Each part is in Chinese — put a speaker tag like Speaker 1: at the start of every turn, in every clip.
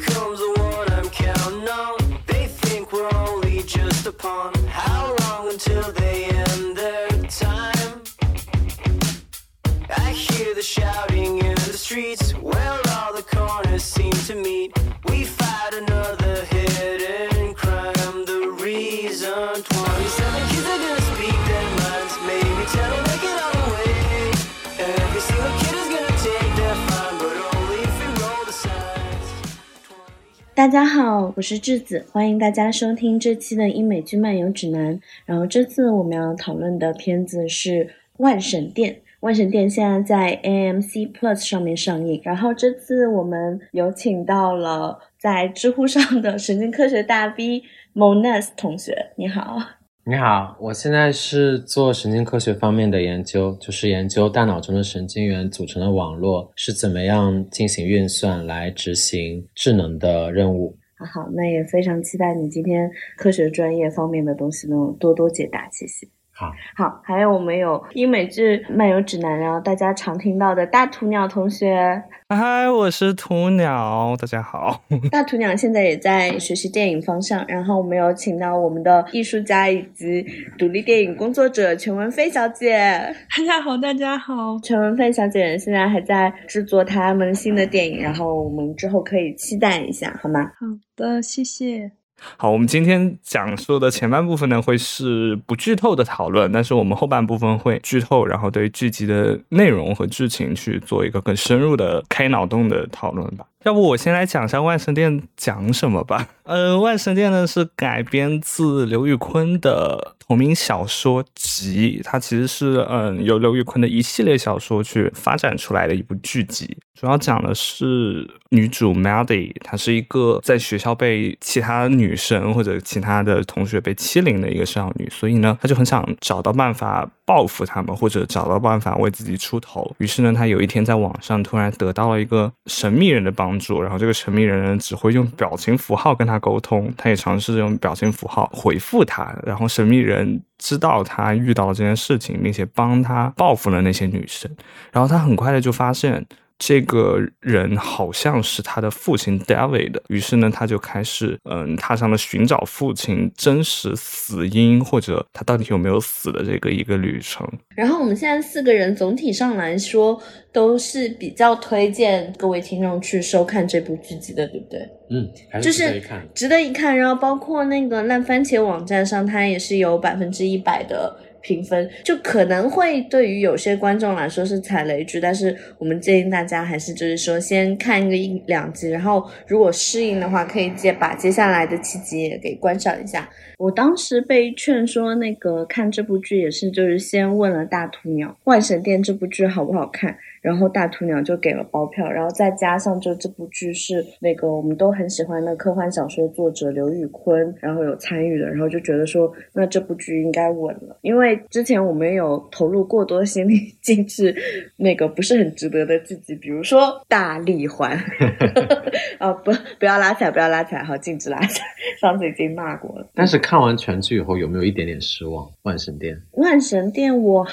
Speaker 1: comes the one I'm counting on. They think we're only just a pawn. How
Speaker 2: 大家好，我是智子，欢迎大家收听这期的英美剧漫游指南。然后这次我们要讨论的片子是《万神殿》。万神殿现在在 AMC Plus 上面上映。然后这次我们有请到了在知乎上的神经科学大 V Monas 同学，你好。
Speaker 3: 你好，我现在是做神经科学方面的研究，就是研究大脑中的神经元组成的网络是怎么样进行运算来执行智能的任务。
Speaker 2: 好，那也非常期待你今天科学专业方面的东西能多多解答，谢谢。
Speaker 3: 好，
Speaker 2: 好，还有我们有英美剧漫游指南，然后大家常听到的大鸵鸟同学，
Speaker 4: 嗨，我是鸵鸟，大家好。
Speaker 2: 大鸵鸟现在也在学习电影方向，然后我们有请到我们的艺术家以及独立电影工作者全文飞小姐。
Speaker 5: 大家好，大家好。
Speaker 2: 全文飞小姐现在还在制作他们新的电影，然后我们之后可以期待一下，好吗？
Speaker 5: 好的，谢谢。
Speaker 4: 好，我们今天讲述的前半部分呢，会是不剧透的讨论，但是我们后半部分会剧透，然后对剧集的内容和剧情去做一个更深入的开脑洞的讨论吧。要不我先来讲一下《万神殿》讲什么吧。呃，《万神殿》呢是改编自刘宇坤的同名小说集，它其实是嗯由刘宇昆的一系列小说去发展出来的一部剧集。主要讲的是女主 Maddie，她是一个在学校被其他女生或者其他的同学被欺凌的一个少女，所以呢，她就很想找到办法报复他们，或者找到办法为自己出头。于是呢，她有一天在网上突然得到了一个神秘人的帮助，然后这个神秘人呢只会用表情符号跟她沟通，她也尝试着用表情符号回复他，然后神秘人知道他遇到了这件事情，并且帮他报复了那些女生，然后他很快的就发现。这个人好像是他的父亲 David，于是呢，他就开始嗯，踏上了寻找父亲真实死因或者他到底有没有死的这个一个旅程。
Speaker 2: 然后我们现在四个人总体上来说都是比较推荐各位听众去收看这部剧集的，对不对？
Speaker 3: 嗯，还
Speaker 2: 就是
Speaker 3: 值得一看。
Speaker 2: 值得一看。然后包括那个烂番茄网站上，它也是有百分之一百的。评分就可能会对于有些观众来说是踩雷剧，但是我们建议大家还是就是说先看一个一两集，然后如果适应的话，可以接把接下来的七集也给观赏一下。我当时被劝说那个看这部剧也是就是先问了大鸵鸟《万神殿》这部剧好不好看。然后大鸵鸟就给了包票，然后再加上就这部剧是那个我们都很喜欢的科幻小说作者刘宇昆，然后有参与的，然后就觉得说那这部剧应该稳了，因为之前我们有投入过多心力 进去那个不是很值得的剧集，比如说大力环，啊不不要拉踩，不要拉踩，好禁止拉踩，上次已经骂过了。
Speaker 3: 但是看完全剧以后，有没有一点点失望？万神殿，
Speaker 2: 万神殿我。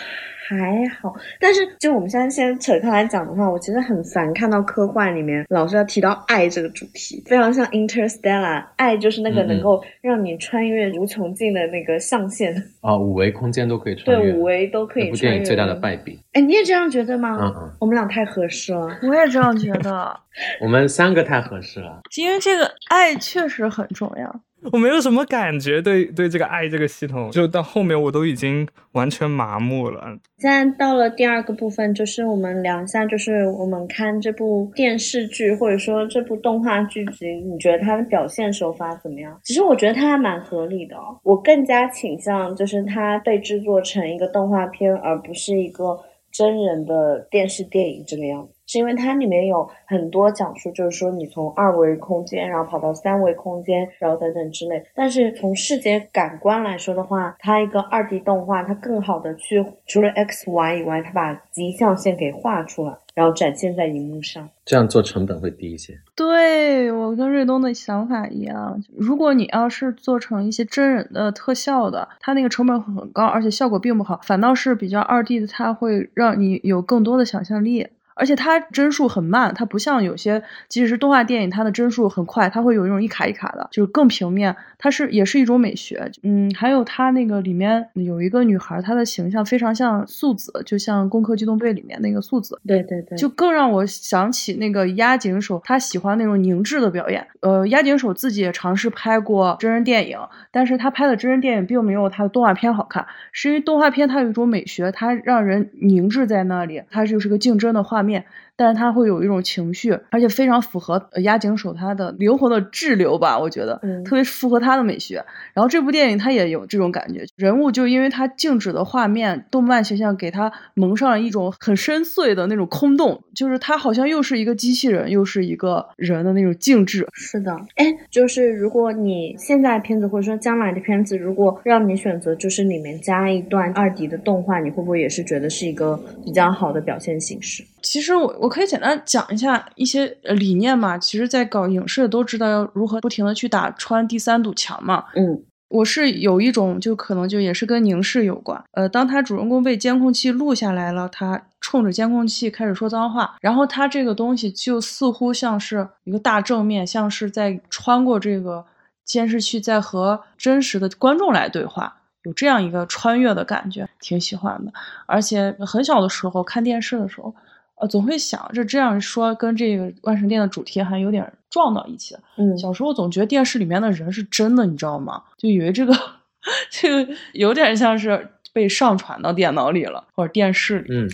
Speaker 2: 还好，但是就我们现在先扯开来讲的话，我其实很烦看到科幻里面老是要提到爱这个主题，非常像 Interstellar，爱就是那个能够让你穿越无穷尽的那个象限
Speaker 3: 啊，五维空间都可以穿
Speaker 2: 越，对，五维都可以。
Speaker 3: 这部电影最大的败笔。
Speaker 2: 哎，你也这样觉得吗？
Speaker 3: 嗯嗯，
Speaker 2: 我们俩太合适了，
Speaker 5: 我也这样觉得。
Speaker 3: 我们三个太合适了，
Speaker 5: 因为这个爱确实很重要。
Speaker 4: 我没有什么感觉，对对这个爱这个系统，就到后面我都已经完全麻木了。
Speaker 2: 现在到了第二个部分，就是我们聊一下，就是我们看这部电视剧或者说这部动画剧集，你觉得它的表现手法怎么样？其实我觉得它还蛮合理的。我更加倾向就是它被制作成一个动画片，而不是一个真人的电视电影这个样子。是因为它里面有很多讲述，就是说你从二维空间，然后跑到三维空间，然后等等之类。但是从视觉感官来说的话，它一个二 D 动画，它更好的去除了 X Y 以外，它把极象线给画出来，然后展现在荧幕上。
Speaker 3: 这样做成本会低一些。
Speaker 5: 对我跟瑞东的想法一样，如果你要是做成一些真人的特效的，它那个成本很高，而且效果并不好，反倒是比较二 D 的，它会让你有更多的想象力。而且它帧数很慢，它不像有些即使是动画电影，它的帧数很快，它会有一种一卡一卡的，就是更平面。它是也是一种美学。嗯，还有它那个里面有一个女孩，她的形象非常像素子，就像《攻壳机动队》里面那个素子。
Speaker 2: 对对对，
Speaker 5: 就更让我想起那个押井守，他喜欢那种凝滞的表演。呃，押井守自己也尝试拍过真人电影，但是他拍的真人电影并没有他的动画片好看，是因为动画片它有一种美学，它让人凝滞在那里，它就是个竞争的画面。面但是他会有一种情绪，而且非常符合呃押井守他的灵魂的滞留吧，我觉得，
Speaker 2: 嗯
Speaker 5: 特别符合他的美学。然后这部电影它也有这种感觉，人物就因为他静止的画面、动漫形象给他蒙上了一种很深邃的那种空洞，就是他好像又是一个机器人，又是一个人的那种静止。
Speaker 2: 是的，哎，就是如果你现在片子或者说将来的片子，如果让你选择，就是里面加一段二 D 的动画，你会不会也是觉得是一个比较好的表现形式？
Speaker 5: 其实我我可以简单讲一下一些呃理念嘛。其实，在搞影视的都知道要如何不停的去打穿第三堵墙嘛。
Speaker 2: 嗯
Speaker 5: 我是有一种，就可能就也是跟凝视有关。呃，当他主人公被监控器录下来了，他冲着监控器开始说脏话，然后他这个东西就似乎像是一个大正面，像是在穿过这个监视器，在和真实的观众来对话，有这样一个穿越的感觉，挺喜欢的。而且很小的时候看电视的时候，呃，总会想这这样说跟这个万神殿的主题还有点撞到一起。
Speaker 2: 嗯，
Speaker 5: 小时候总觉得电视里面的人是真的，你知道吗？就以为这个 这个有点像是被上传到电脑里了，或者电视里，
Speaker 3: 嗯嗯，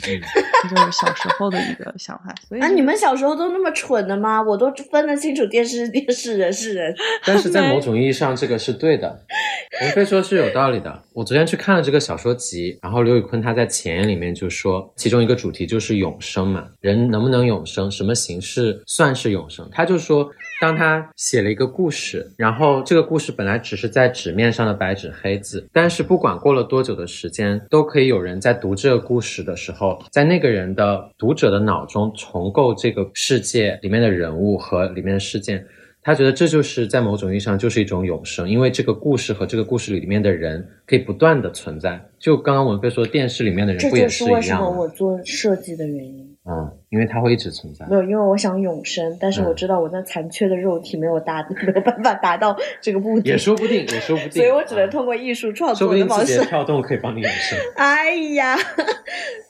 Speaker 5: 这就是小时候的一个想法。所以
Speaker 2: 啊，你们小时候都那么蠢的吗？我都分得清楚电视是电视，人是人。
Speaker 3: 但是在某种意义上，这个是对的。文飞说是有道理的。我昨天去看了这个小说集，然后刘宇坤他在前言里面就说，其中一个主题就是永生嘛，人能不能永生，什么形式算是永生？他就说，当他写了一个故事，然后这个故事本来只是在纸面上的白纸黑字，但是不管过了多久的时间，都可以有人在读这个故事的时候，在那个人的读者的脑中重构这个世界里面的人物和里面的事件。他觉得这就是在某种意义上就是一种永生，因为这个故事和这个故事里面的人可以不断的存在。就刚刚文飞说，电视里面的人不也
Speaker 2: 就是为什
Speaker 3: 一样吗？
Speaker 2: 么我做设计的原因。
Speaker 3: 嗯，因为它会一直存在
Speaker 2: 没。有，因为我想永生，但是
Speaker 3: 嗯
Speaker 2: 我知道我那残缺的肉体没有达，没有办法达到这个目的，
Speaker 3: 也说不定，也说不定。
Speaker 2: 所以我只能
Speaker 3: 啊
Speaker 2: 通过艺术创作的方式
Speaker 3: 定字节。跳动可以帮你永生。
Speaker 2: 哎呀，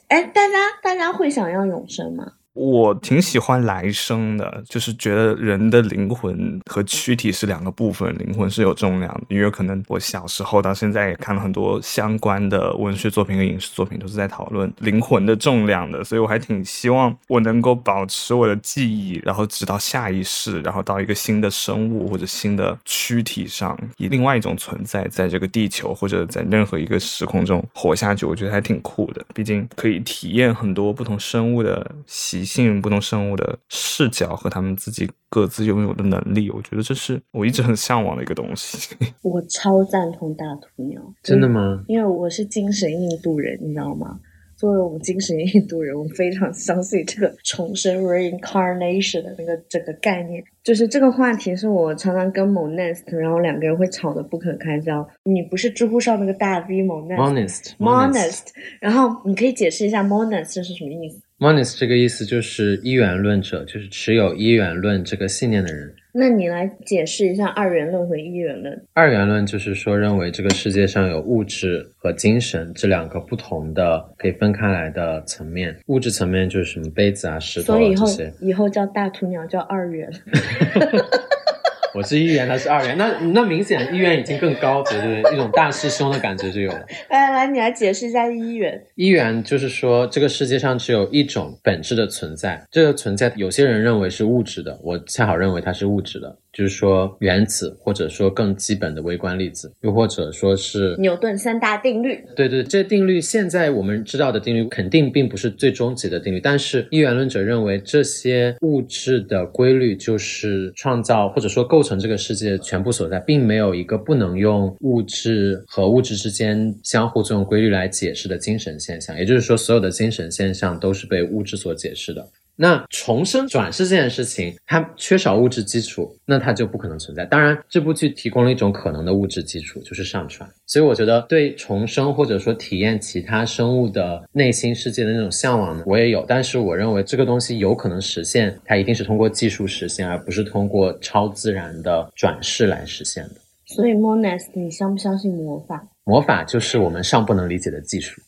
Speaker 2: 哎，大家大家会想要永生吗？
Speaker 4: 我挺喜欢来生的，就是觉得人的灵魂和躯体是两个部分，灵魂是有重量的。因为可能我小时候到现在也看了很多相关的文学作品和影视作品，都是在讨论灵魂的重量的，所以我还挺希望我能够保持我的记忆，然后直到下一世，然后到一个新的生物或者新的躯体上，以另外一种存在，在这个地球或者在任何一个时空中活下去，我觉得还挺酷的。毕竟可以体验很多不同生物的习性、不同生物的视角和他们自己各自拥有的能力。我觉得这是我一直很向往的一个东西。
Speaker 2: 我超赞同大鸵鸟，
Speaker 3: 真的吗？
Speaker 2: 因为我是精神印度人，你知道吗？作为我们精神印度人，我非常相信这个重生 （reincarnation） 的那个整个概念。就是这个话题是我常常跟 Monest，然后两个人会吵得不可开交。你不是知乎上那个大 V Monest
Speaker 3: Monist
Speaker 2: Monest，然后你可以解释一下 Monest 是什么意思？
Speaker 3: Monist 这个意思就是一元论者，就是持有一元论这个信念的人。
Speaker 2: 那你来解释一下二元论和一元论。
Speaker 3: 二元论就是说，认为这个世界上有物质和精神这两个不同的可以分开来的层面。物质层面就是什么杯子啊、石头
Speaker 2: 所以以后。以后叫大屠鸟叫二元。
Speaker 3: 我是一元，他是二元，那那明显一元已经更高级，对不对？一种大师兄的感觉就有了。
Speaker 2: 来来，你来解释一下一元。
Speaker 3: 一元就是说，这个世界上只有一种本质的存在，这个存在有些人认为是物质的，我恰好认为它是物质的，就是说原子，或者说更基本的微观粒子，又或者说是
Speaker 2: 牛顿三大定律。
Speaker 3: 对对，这定律现在我们知道的定律肯定并不是最终极的定律，但是一元论者认为这些物质的规律就是创造或者说构成这个世界的全部所在，并没有一个不能用物质和物质之间相互作用规律来解释的精神现象。也就是说，所有的精神现象都是被物质所解释的。那重生转世这件事情，它缺少物质基础，那它就不可能存在。当然，这部剧提供了一种可能的物质基础，就是上传。所以我觉得对重生或者说体验其他生物的内心世界的那种向往呢，我也有。但是我认为这个东西有可能实现，它一定是通过技术实现，而不是通过超自然的转世来实现的。
Speaker 2: 所以 Monas，你相不相信魔法
Speaker 3: 魔法就是我们尚不能理解的技术。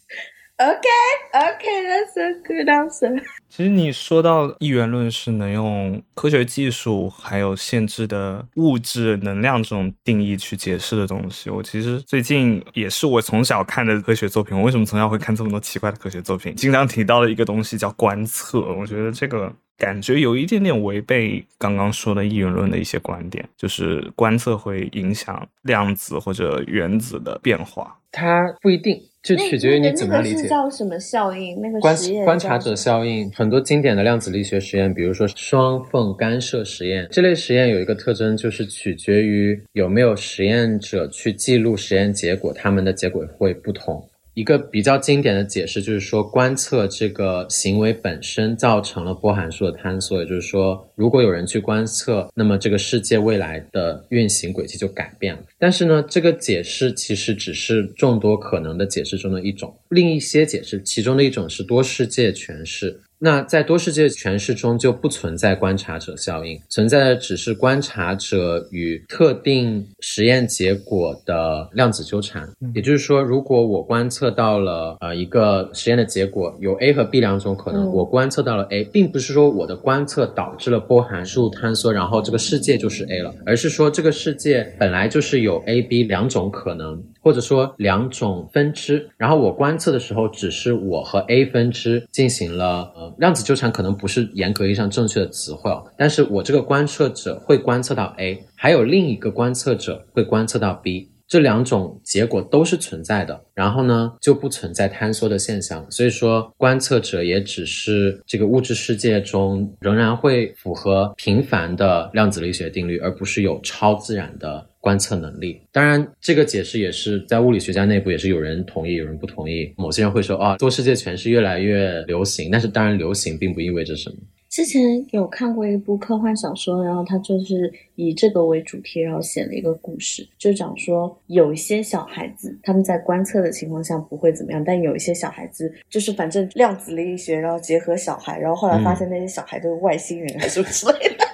Speaker 2: ？OK，OK，that's、a good answer。
Speaker 4: 其实你说到一元论是能用科学技术还有限制的物质能量这种定义去解释的东西，我其实最近也是我从小看的科学作品。我为什么从小会看这么多奇怪的科学作品？经常提到的一个东西叫观测，我觉得这个感觉有一点点违背刚刚说的一元论的一些观点，就是观测会影响量子或者原子的变化。
Speaker 3: 它不一定，就取决于你怎么样理
Speaker 2: 那个。叫什么效应？那个
Speaker 3: 观观察者效应，很多经典的量子力学实验，比如说双缝干涉实验，这类实验有一个特征，就是取决于有没有实验者去记录实验结果，他们的结果会不同。一个比较经典的解释就是说，观测这个行为本身造成了波函数的坍缩，也就是说，如果有人去观测，那么这个世界未来的运行轨迹就改变了。但是呢，这个解释其实只是众多可能的解释中的一种，另一些解释，其中的一种是多世界诠释。那在多世界诠释中就不存在观察者效应，存在的只是观察者与特定实验结果的量子纠缠。也就是说，如果我观测到了呃一个实验的结果有 A 和 B 两种可能，
Speaker 2: 嗯
Speaker 3: 我观测到了 A，并不是说我的观测导致了波函数坍缩，然后这个世界就是 A 了，而是说这个世界本来就是有 A、B 两种可能。或者说两种分支，然后我观测的时候，只是我和 A 分支进行了呃量子纠缠，可能不是严格意义上正确的词汇哦，但是我这个观测者会观测到 A，还有另一个观测者会观测到 B。这两种结果都是存在的，然后呢就不存在坍缩的现象，所以说观测者也只是这个物质世界中仍然会符合平凡的量子力学定律，而不是有超自然的观测能力。当然，这个解释也是在物理学家内部也是有人同意，有人不同意。某些人会说啊，多世界诠释越来越流行，但是当然流行并不意味着什么。
Speaker 2: 之前有看过一部科幻小说，然后它就是以这个为主题，然后写了一个故事，就讲说有一些小孩子他们在观测的情况下不会怎么样，但有一些小孩子就是反正量子力学，然后结合小孩，然后后来发现那些小孩都是外星人还是什么之类的。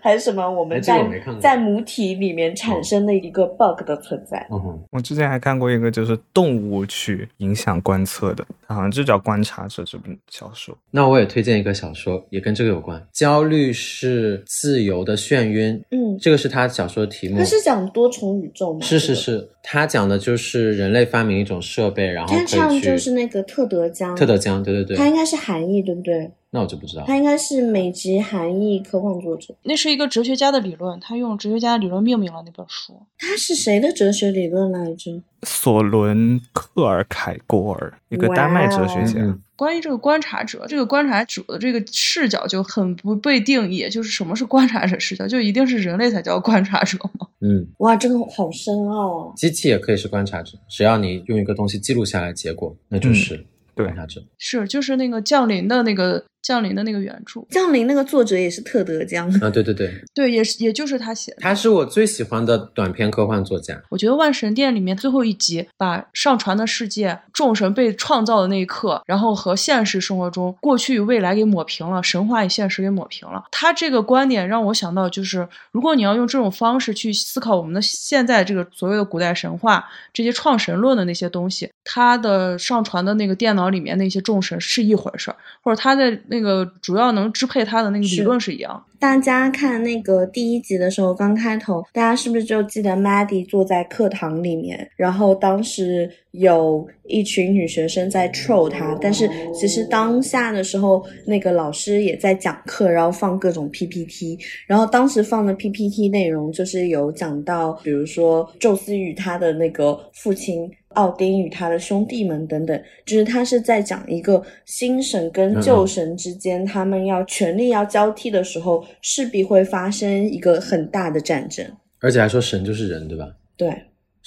Speaker 2: 还是什么？我们
Speaker 3: 哎这个
Speaker 2: 在
Speaker 3: 我没看过
Speaker 2: 在母体里面产生的一个 bug 的存在。
Speaker 3: 嗯哼，
Speaker 4: 我之前还看过一个就是动物去影响观测的，它好像就叫《观察者》这本小说。
Speaker 3: 那我也推荐一个小说，也跟这个有关。焦虑是自由的眩晕，
Speaker 2: 嗯，
Speaker 3: 这个是他小说的题目
Speaker 2: 他。是讲多重宇宙吗？
Speaker 3: 是是。是，他讲的就是人类发明一种设备，然后
Speaker 2: 他
Speaker 3: 可
Speaker 2: 唱就是那个特德江，
Speaker 3: 特德江，对对对，
Speaker 2: 他应该是韩裔，对不对？
Speaker 3: 那我就不知道。
Speaker 2: 他应该是美籍韩裔科幻作者。
Speaker 5: 那是一个哲学家的理论，他用哲学家的理论命名了那本书。
Speaker 2: 他是谁的哲学理论来着？
Speaker 4: 索伦克尔凯郭尔，一个丹麦哲学家。
Speaker 3: 嗯
Speaker 5: 关于这个观察者，这个观察者的这个视角就很不被定义，就是什么是观察者视角，就一定是人类才叫观察者吗？
Speaker 3: 嗯，
Speaker 2: 哇，这个好深奥哦。
Speaker 3: 机器也可以是观察者，只要你用一个东西记录下来结果，那就是
Speaker 4: 对
Speaker 3: 观察者。
Speaker 5: 是，就是那个降临的那个降临的那个原著，
Speaker 2: 降临那个作者也是特德江，
Speaker 3: 啊，对对对，
Speaker 5: 对，也是也就是他写的。
Speaker 3: 他是我最喜欢的短篇科幻作家。
Speaker 5: 我觉得《万神殿》里面最后一集把上传的世界、众神被创造的那一刻，然后和现实生活中过去与未来给抹平了，神话与现实给抹平了。他这个观点让我想到，就是如果你要用这种方式去思考我们的现在这个所谓的古代神话这些创神论的那些东西，他的上传的那个电脑里面那些众神是一回事儿，或者他的那个主要能支配他的那个理
Speaker 2: 是
Speaker 5: 论是一样。
Speaker 2: 大家看那个第一集的时候，刚开头，大家是不是就记得 Maddie 坐在课堂里面，然后当时有一群女学生在 troll 他，但是其实当下的时候，那个老师也在讲课，然后放各种 PPT，然后当时放的 PPT 内容就是有讲到，比如说宙斯与他的那个父亲。奥丁与他的兄弟们等等，就是他是在讲一个新神跟旧神之间，他们要权力要交替的时候，势必会发生一个很大的战争。
Speaker 3: 而且还说神就是人，对吧？
Speaker 2: 对，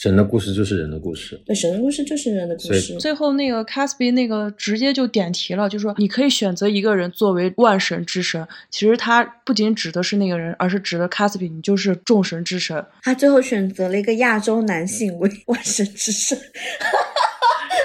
Speaker 3: 神的故事就是人的故事。
Speaker 2: 对，神的故事就是人的故
Speaker 3: 所以
Speaker 2: 事。
Speaker 5: 最后那个 Caspi 那个直接就点题了，就说你可以选择一个人作为万神之神。其实他不仅指的是那个人，而是指的 Caspi，你就是众神之神。
Speaker 2: 他最后选择了一个亚洲男性为万神之神。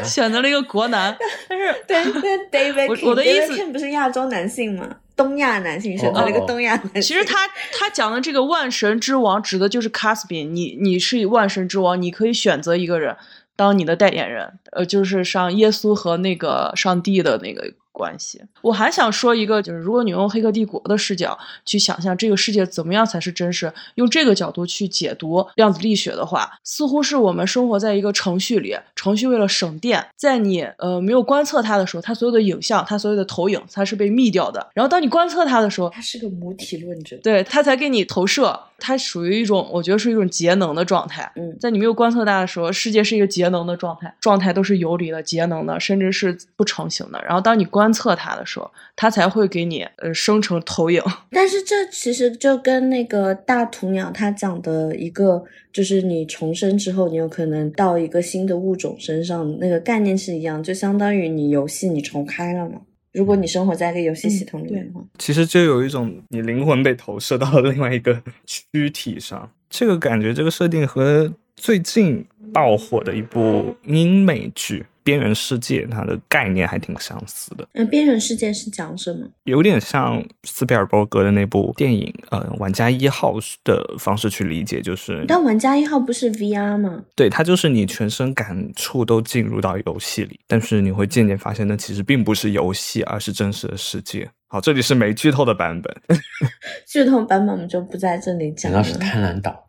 Speaker 5: 选择了一个国男，但是
Speaker 2: 对，那 David
Speaker 5: 我
Speaker 2: King，
Speaker 5: 我的意
Speaker 2: David
Speaker 5: 思
Speaker 2: King 不是亚洲男性吗？东亚男性选择了一个东亚男性。
Speaker 5: 其实他他讲的这个万神之王指的就是 Caspi，你你是万神之王，你可以选择一个人当你的代言人，呃，就是上耶稣和那个上帝的那个关系。我还想说一个，就是如果你用《黑客帝国》的视角去想象这个世界怎么样才是真实，用这个角度去解读量子力学的话，似乎是我们生活在一个程序里，程序为了省电，在你呃没有观测它的时候，它所有的影像、它所有的投影，它是被密掉的。然后当你观测它的时候，
Speaker 2: 它是个母体论者。
Speaker 5: 对，它才给你投射，它属于一种，我觉得是一种节能的状态。
Speaker 2: 嗯
Speaker 5: 在你没有观测它的时候，世界是一个节能的状态，状态都是游离的、节能的，甚至是不成形的。然后当你观测它的时候，它才会给你呃生成投影。
Speaker 2: 但是这其实就跟那个大土鸟它讲的一个，就是你重生之后，你有可能到一个新的物种身上，那个概念是一样，就相当于你游戏你重开了嘛。如果你生活在一个游戏系统里面的话，
Speaker 4: 其实就有一种你灵魂被投射到了另外一个躯体上，这个感觉，这个设定和最近爆火的一部英美剧《边缘世界》它的概念还挺相似的，
Speaker 2: 那边缘世界是讲什么？
Speaker 4: 有点像斯皮尔伯格的那部电影，呃，玩家一号的方式去理解，就是
Speaker 2: 但玩家一号不是 VR 吗？
Speaker 4: 对，它就是你全身感触都进入到游戏里，但是你会渐渐发现，那其实并不是游戏，而是真实的世界。好，这里是没剧透的版本。
Speaker 2: 剧透版本我们就不在这里讲了。
Speaker 3: 难道是贪婪岛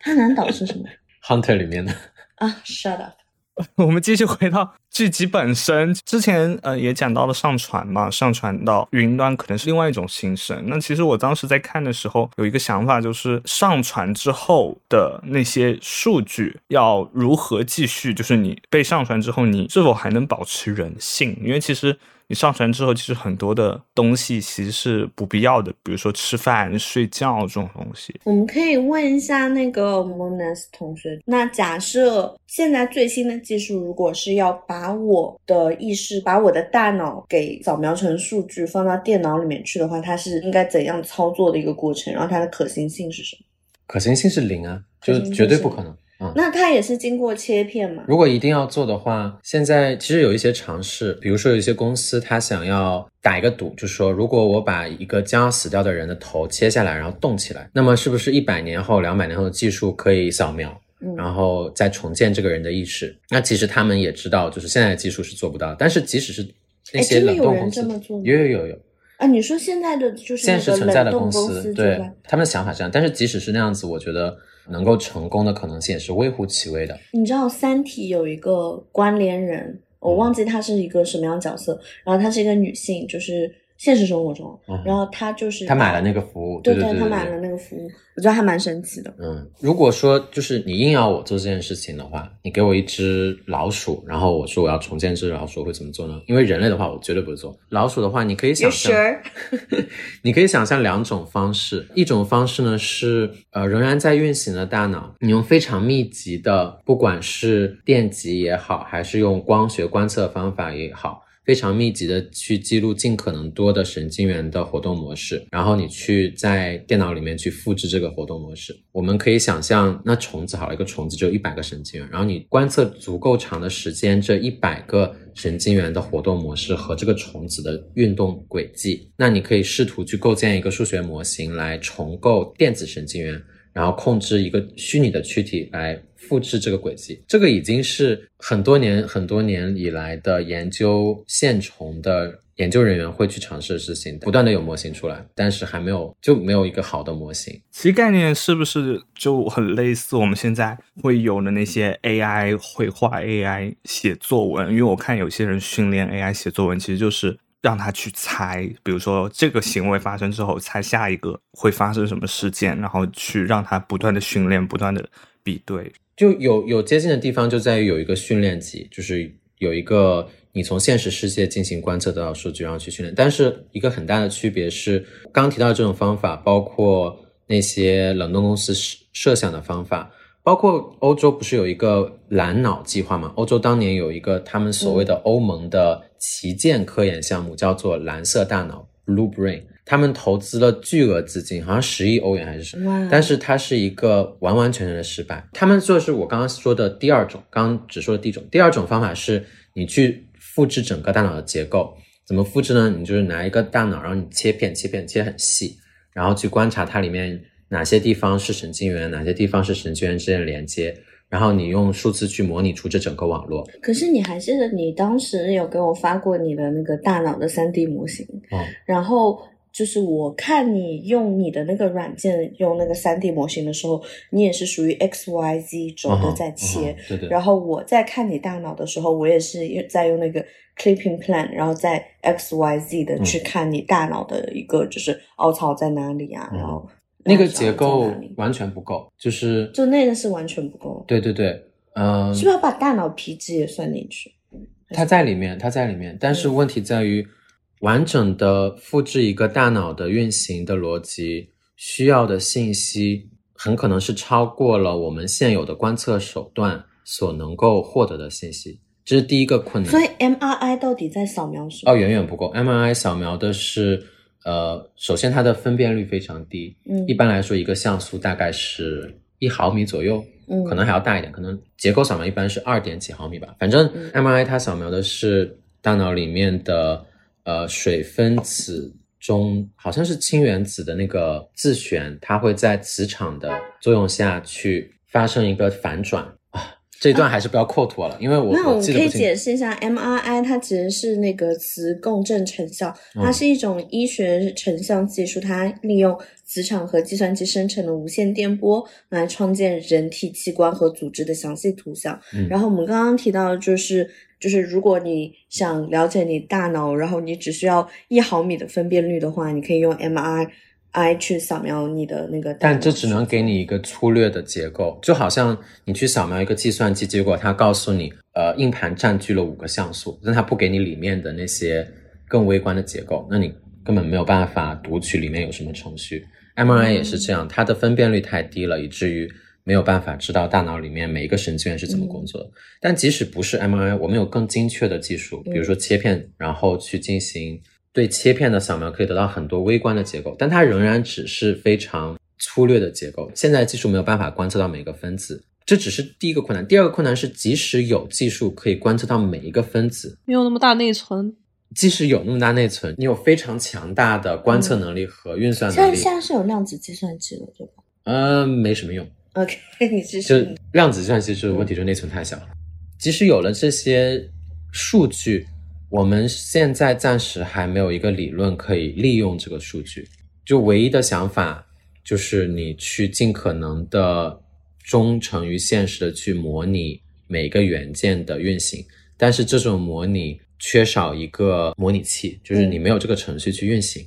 Speaker 2: 贪婪岛是什么
Speaker 3: Hunter 里面的？
Speaker 2: 啊？Shut up！
Speaker 4: 我们继续回到剧集本身，之前呃也讲到了上传嘛，上传到云端可能是另外一种形式。那其实我当时在看的时候，有一个想法，就是上传之后的那些数据要如何继续，就是你被上传之后，你是否还能保持人性？因为其实。你上传之后，其实很多的东西其实是不必要的，比如说吃饭、睡觉这种东西。
Speaker 2: 我们可以问一下那个 Monas 同学，那假设现在最新的技术，如果是要把我的意识、把我的大脑给扫描成数据放到电脑里面去的话，它是应该怎样操作的一个过程？然后它的可行性是什么？
Speaker 3: 可行性是零啊，就
Speaker 2: 是
Speaker 3: 绝对不可能。嗯，
Speaker 2: 那它也是经过切片吗？
Speaker 3: 如果一定要做的话，现在其实有一些尝试，比如说有一些公司，它想要打一个赌，就是说，如果我把一个将要死掉的人的头切下来，然后冻起来，那么是不是一百年后、两百年后的技术可以扫描，
Speaker 2: 嗯，
Speaker 3: 然后再重建这个人的意识？那其实他们也知道，就是现在的技术是做不到。但是即使是那些冷冻公司有有有有，
Speaker 2: 啊，你说现在的就是
Speaker 3: 现实存在的
Speaker 2: 公
Speaker 3: 司，对他们的想法是这样。但是即使是那样子，我觉得能够成功的可能性也是微乎其微的。
Speaker 2: 你知道《三体》有一个关联人，我忘记她是一个什么样的角色，然后她是一个女性，就是现实生活中，
Speaker 3: 嗯
Speaker 2: 然后他就是
Speaker 3: 他买了那个服务，
Speaker 2: 对
Speaker 3: 对对，
Speaker 2: 她买了那个服务，我觉得还蛮神奇的。
Speaker 3: 嗯，如果说就是你硬要我做这件事情的话，你给我一只老鼠，然后我说我要重建这只老鼠，我会怎么做呢？因为人类的话，我绝对不会做。老鼠的话，你可以想象
Speaker 2: sure？
Speaker 3: 你可以想象两种方式，一种方式呢是呃仍然在运行的大脑，你用非常密集的，不管是电极也好，还是用光学观测方法也好。非常密集的去记录尽可能多的神经元的活动模式，然后你去在电脑里面去复制这个活动模式。我们可以想象，那虫子好了，一个虫子只有一百个神经元，然后你观测足够长的时间，这一百个神经元的活动模式和这个虫子的运动轨迹，那你可以试图去构建一个数学模型来重构电子神经元。然后控制一个虚拟的躯体来复制这个轨迹，这个已经是很多年很多年以来的研究线虫的研究人员会去尝试的事情，不断的有模型出来，但是还没有就没有一个好的模型。
Speaker 4: 其实概念是不是就很类似我们现在会有的那些 AI 绘画、AI 写作文？因为我看有些人训练 AI 写作文，其实就是。让他去猜，比如说这个行为发生之后，猜下一个会发生什么事件，然后去让他不断的训练，不断的比对。
Speaker 3: 就有有接近的地方，就在于有一个训练集，就是有一个你从现实世界进行观测得到数据，然后去训练。但是一个很大的区别是，刚刚提到的这种方法，包括那些冷冻公司设想的方法。包括欧洲不是有一个蓝脑计划吗？欧洲当年有一个他们所谓的欧盟的旗舰科研项目，叫做蓝色大脑 （Blue Brain）。他们投资了巨额资金，好像十亿欧元还是什么，
Speaker 2: 哇
Speaker 3: 但是它是一个完完全全的失败。他们做的是我刚刚说的第二种，刚刚只说的第一种。第二种方法是你去复制整个大脑的结构，怎么复制呢？你就是拿一个大脑，然后你切片，切片切很细，然后去观察它里面哪些地方是神经元，哪些地方是神经元之间的连接，然后你用数字去模拟出这整个网络。
Speaker 2: 可是你还记得你当时有给我发过你的那个大脑的三 D 模型，
Speaker 3: 哦，
Speaker 2: 然后就是我看你用你的那个软件用那个三 D 模型的时候，你也是属于 X Y Z 轴的在切，
Speaker 3: 对对。
Speaker 2: 然后我在看你大脑的时候，我也是在用那个 clipping plan，然后在 X Y Z 的
Speaker 3: 嗯。
Speaker 2: 去看你大脑的一个就是凹槽在哪里啊，
Speaker 3: 嗯
Speaker 2: 然后
Speaker 3: 那个结构完全不够，就是
Speaker 2: 就那个是完全不够，
Speaker 3: 对对对，嗯、
Speaker 2: 是不是要把大脑皮质也算进去？
Speaker 3: 它在里面，它在里面，但是问题在于，完整的复制一个大脑的运行的逻辑需要的信息，很可能是超过了我们现有的观测手段所能够获得的信息，这是第一个困难。
Speaker 2: 所以 MRI 到底在扫描什么？
Speaker 3: 哦，远远不够。MRI 扫描的是，呃，首先它的分辨率非常低，
Speaker 2: 嗯
Speaker 3: 一般来说一个像素大概是一毫米左右，
Speaker 2: 嗯
Speaker 3: 可能还要大一点，可能结构扫描一般是二点几毫米吧。反正
Speaker 2: 嗯
Speaker 3: MRI 它扫描的是大脑里面的呃水分子中，好像是氢原子的那个自旋，它会在磁场的作用下去发生一个反转啊。这一段还是不要 quote 我了，因为我
Speaker 2: 那我们可以。解释一下，MRI 它其实是那个磁共振成像，
Speaker 3: 嗯
Speaker 2: 它是一种医学成像技术，它利用磁场和计算机生成的无线电波来创建人体器官和组织的详细图像。
Speaker 3: 嗯
Speaker 2: 然后我们刚刚提到的就是。就是如果你想了解你大脑，然后你只需要一毫米的分辨率的话，你可以用 MRI 去扫描你的那个大脑。
Speaker 3: 但这只能给你一个粗略的结构，就好像你去扫描一个计算机，结果它告诉你，呃，硬盘占据了五个像素，但它不给你里面的那些更微观的结构，那你根本没有办法读取里面有什么程序。MRI 也是这样，它的分辨率太低了，以至于没有办法知道大脑里面每一个神经元是怎么工作的。但即使不是 MRI，我们有更精确的技术，比如说切片，然后去进行对切片的扫描，可以得到很多微观的结构，但它仍然只是非常粗略的结构。现在技术没有办法观测到每个分子，这只是第一个困难。第二个困难是，即使有技术可以观测到每一个分子，
Speaker 5: 没有那么大内存。
Speaker 3: 即使有那么大内存，你有非常强大的观测能力和运算能力，
Speaker 2: 现在现在是有量子计算机了，对吧
Speaker 3: 呃，没什么用。
Speaker 2: ？OK，你继
Speaker 3: 就。量子计算机就是问题，就是内存太小了。即使有了这些数据，我们现在暂时还没有一个理论可以利用这个数据。就唯一的想法就是你去尽可能的忠诚于现实的去模拟每个元件的运行，但是这种模拟缺少一个模拟器，就是你没有这个程序去运行，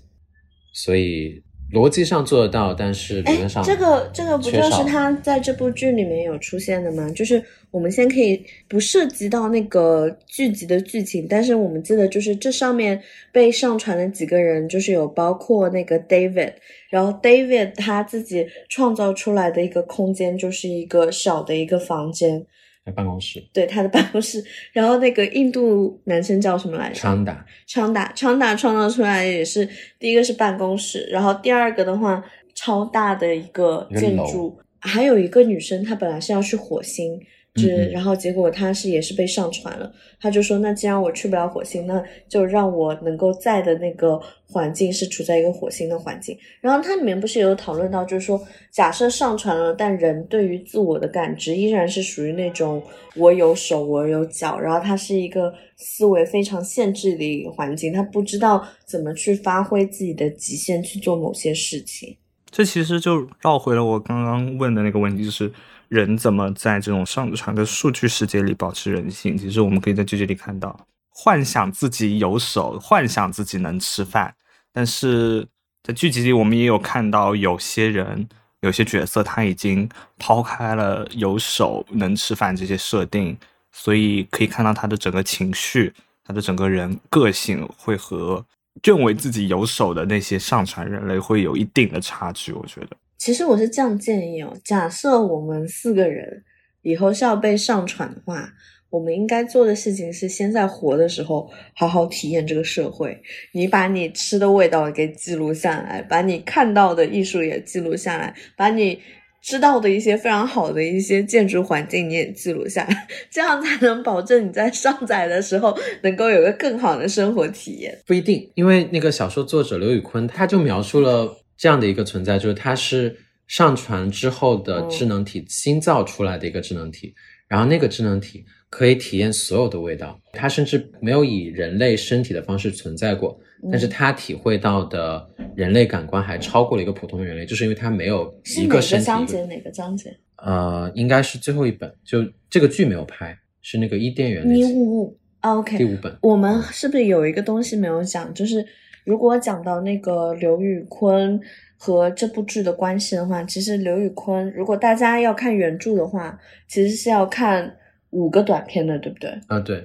Speaker 3: 所以逻辑上做得到，但是理
Speaker 2: 哎
Speaker 3: 论上，
Speaker 2: 这个这个不就是他在这部剧里面有出现的吗？就是我们先可以不涉及到那个剧集的剧情，但是我们记得就是这上面被上传的几个人，就是有包括那个 David，然后 David 他自己创造出来的一个空间就是一个小的一个房间，
Speaker 3: 在办公室
Speaker 2: 对他的办公室，然后那个印度男生叫什么来着？
Speaker 3: 昌达。
Speaker 2: 昌达，昌达创造出来也是第一个是办公室，然后第二个的话，超大的一个建筑，还有一个女生，她本来是要去火星，就是、然后结果他是也是被上传了，他就说那既然我去不了火星，那就让我能够在的那个环境是处在一个火星的环境。然后它里面不是有讨论到，就是说假设上传了，但人对于自我的感知依然是属于那种我有手我有脚，然后它是一个思维非常限制的一个环境，他不知道怎么去发挥自己的极限去做某些事情。
Speaker 4: 这其实就绕回了我刚刚问的那个问题，就是人怎么在这种上传的数据世界里保持人性？其实我们可以在剧集里看到，幻想自己有手，幻想自己能吃饭，但是在剧集里我们也有看到有些人。有些角色他已经抛开了有手能吃饭这些设定，所以可以看到他的整个情绪，他的整个人个性会和认为自己有手的那些上传人类会有一定的差距，我觉得。
Speaker 2: 其实我是这样建议哦，假设我们四个人以后是要被上传的话，我们应该做的事情是先在活的时候好好体验这个社会。你把你吃的味道给记录下来，把你看到的艺术也记录下来，把你知道的一些非常好的一些建筑环境你也记录下来，这样才能保证你在上载的时候能够有个更好的生活体验。
Speaker 3: 不一定，因为那个小说作者刘宇坤他就描述了这样的一个存在，就是它是上传之后的智能体新造出来的一个智能体，然后那个智能体可以体验所有的味道，它甚至没有以人类身体的方式存在过，但是它体会到的人类感官还超过了一个普通人类，就是因为它没有
Speaker 2: 是哪个
Speaker 3: 一身体
Speaker 2: 章节？哪个章节？
Speaker 3: 呃，应该是最后一本，就这个剧没有拍，是那个伊甸园那
Speaker 2: 迷
Speaker 3: 集
Speaker 2: 雾雾，OK，
Speaker 3: 第五本。
Speaker 2: 我们是不是有一个东西没有讲？就是如果讲到那个刘宇坤和这部剧的关系的话，其实刘宇坤，如果大家要看原著的话，其实是要看五个短片的，对不对？
Speaker 3: 啊，对，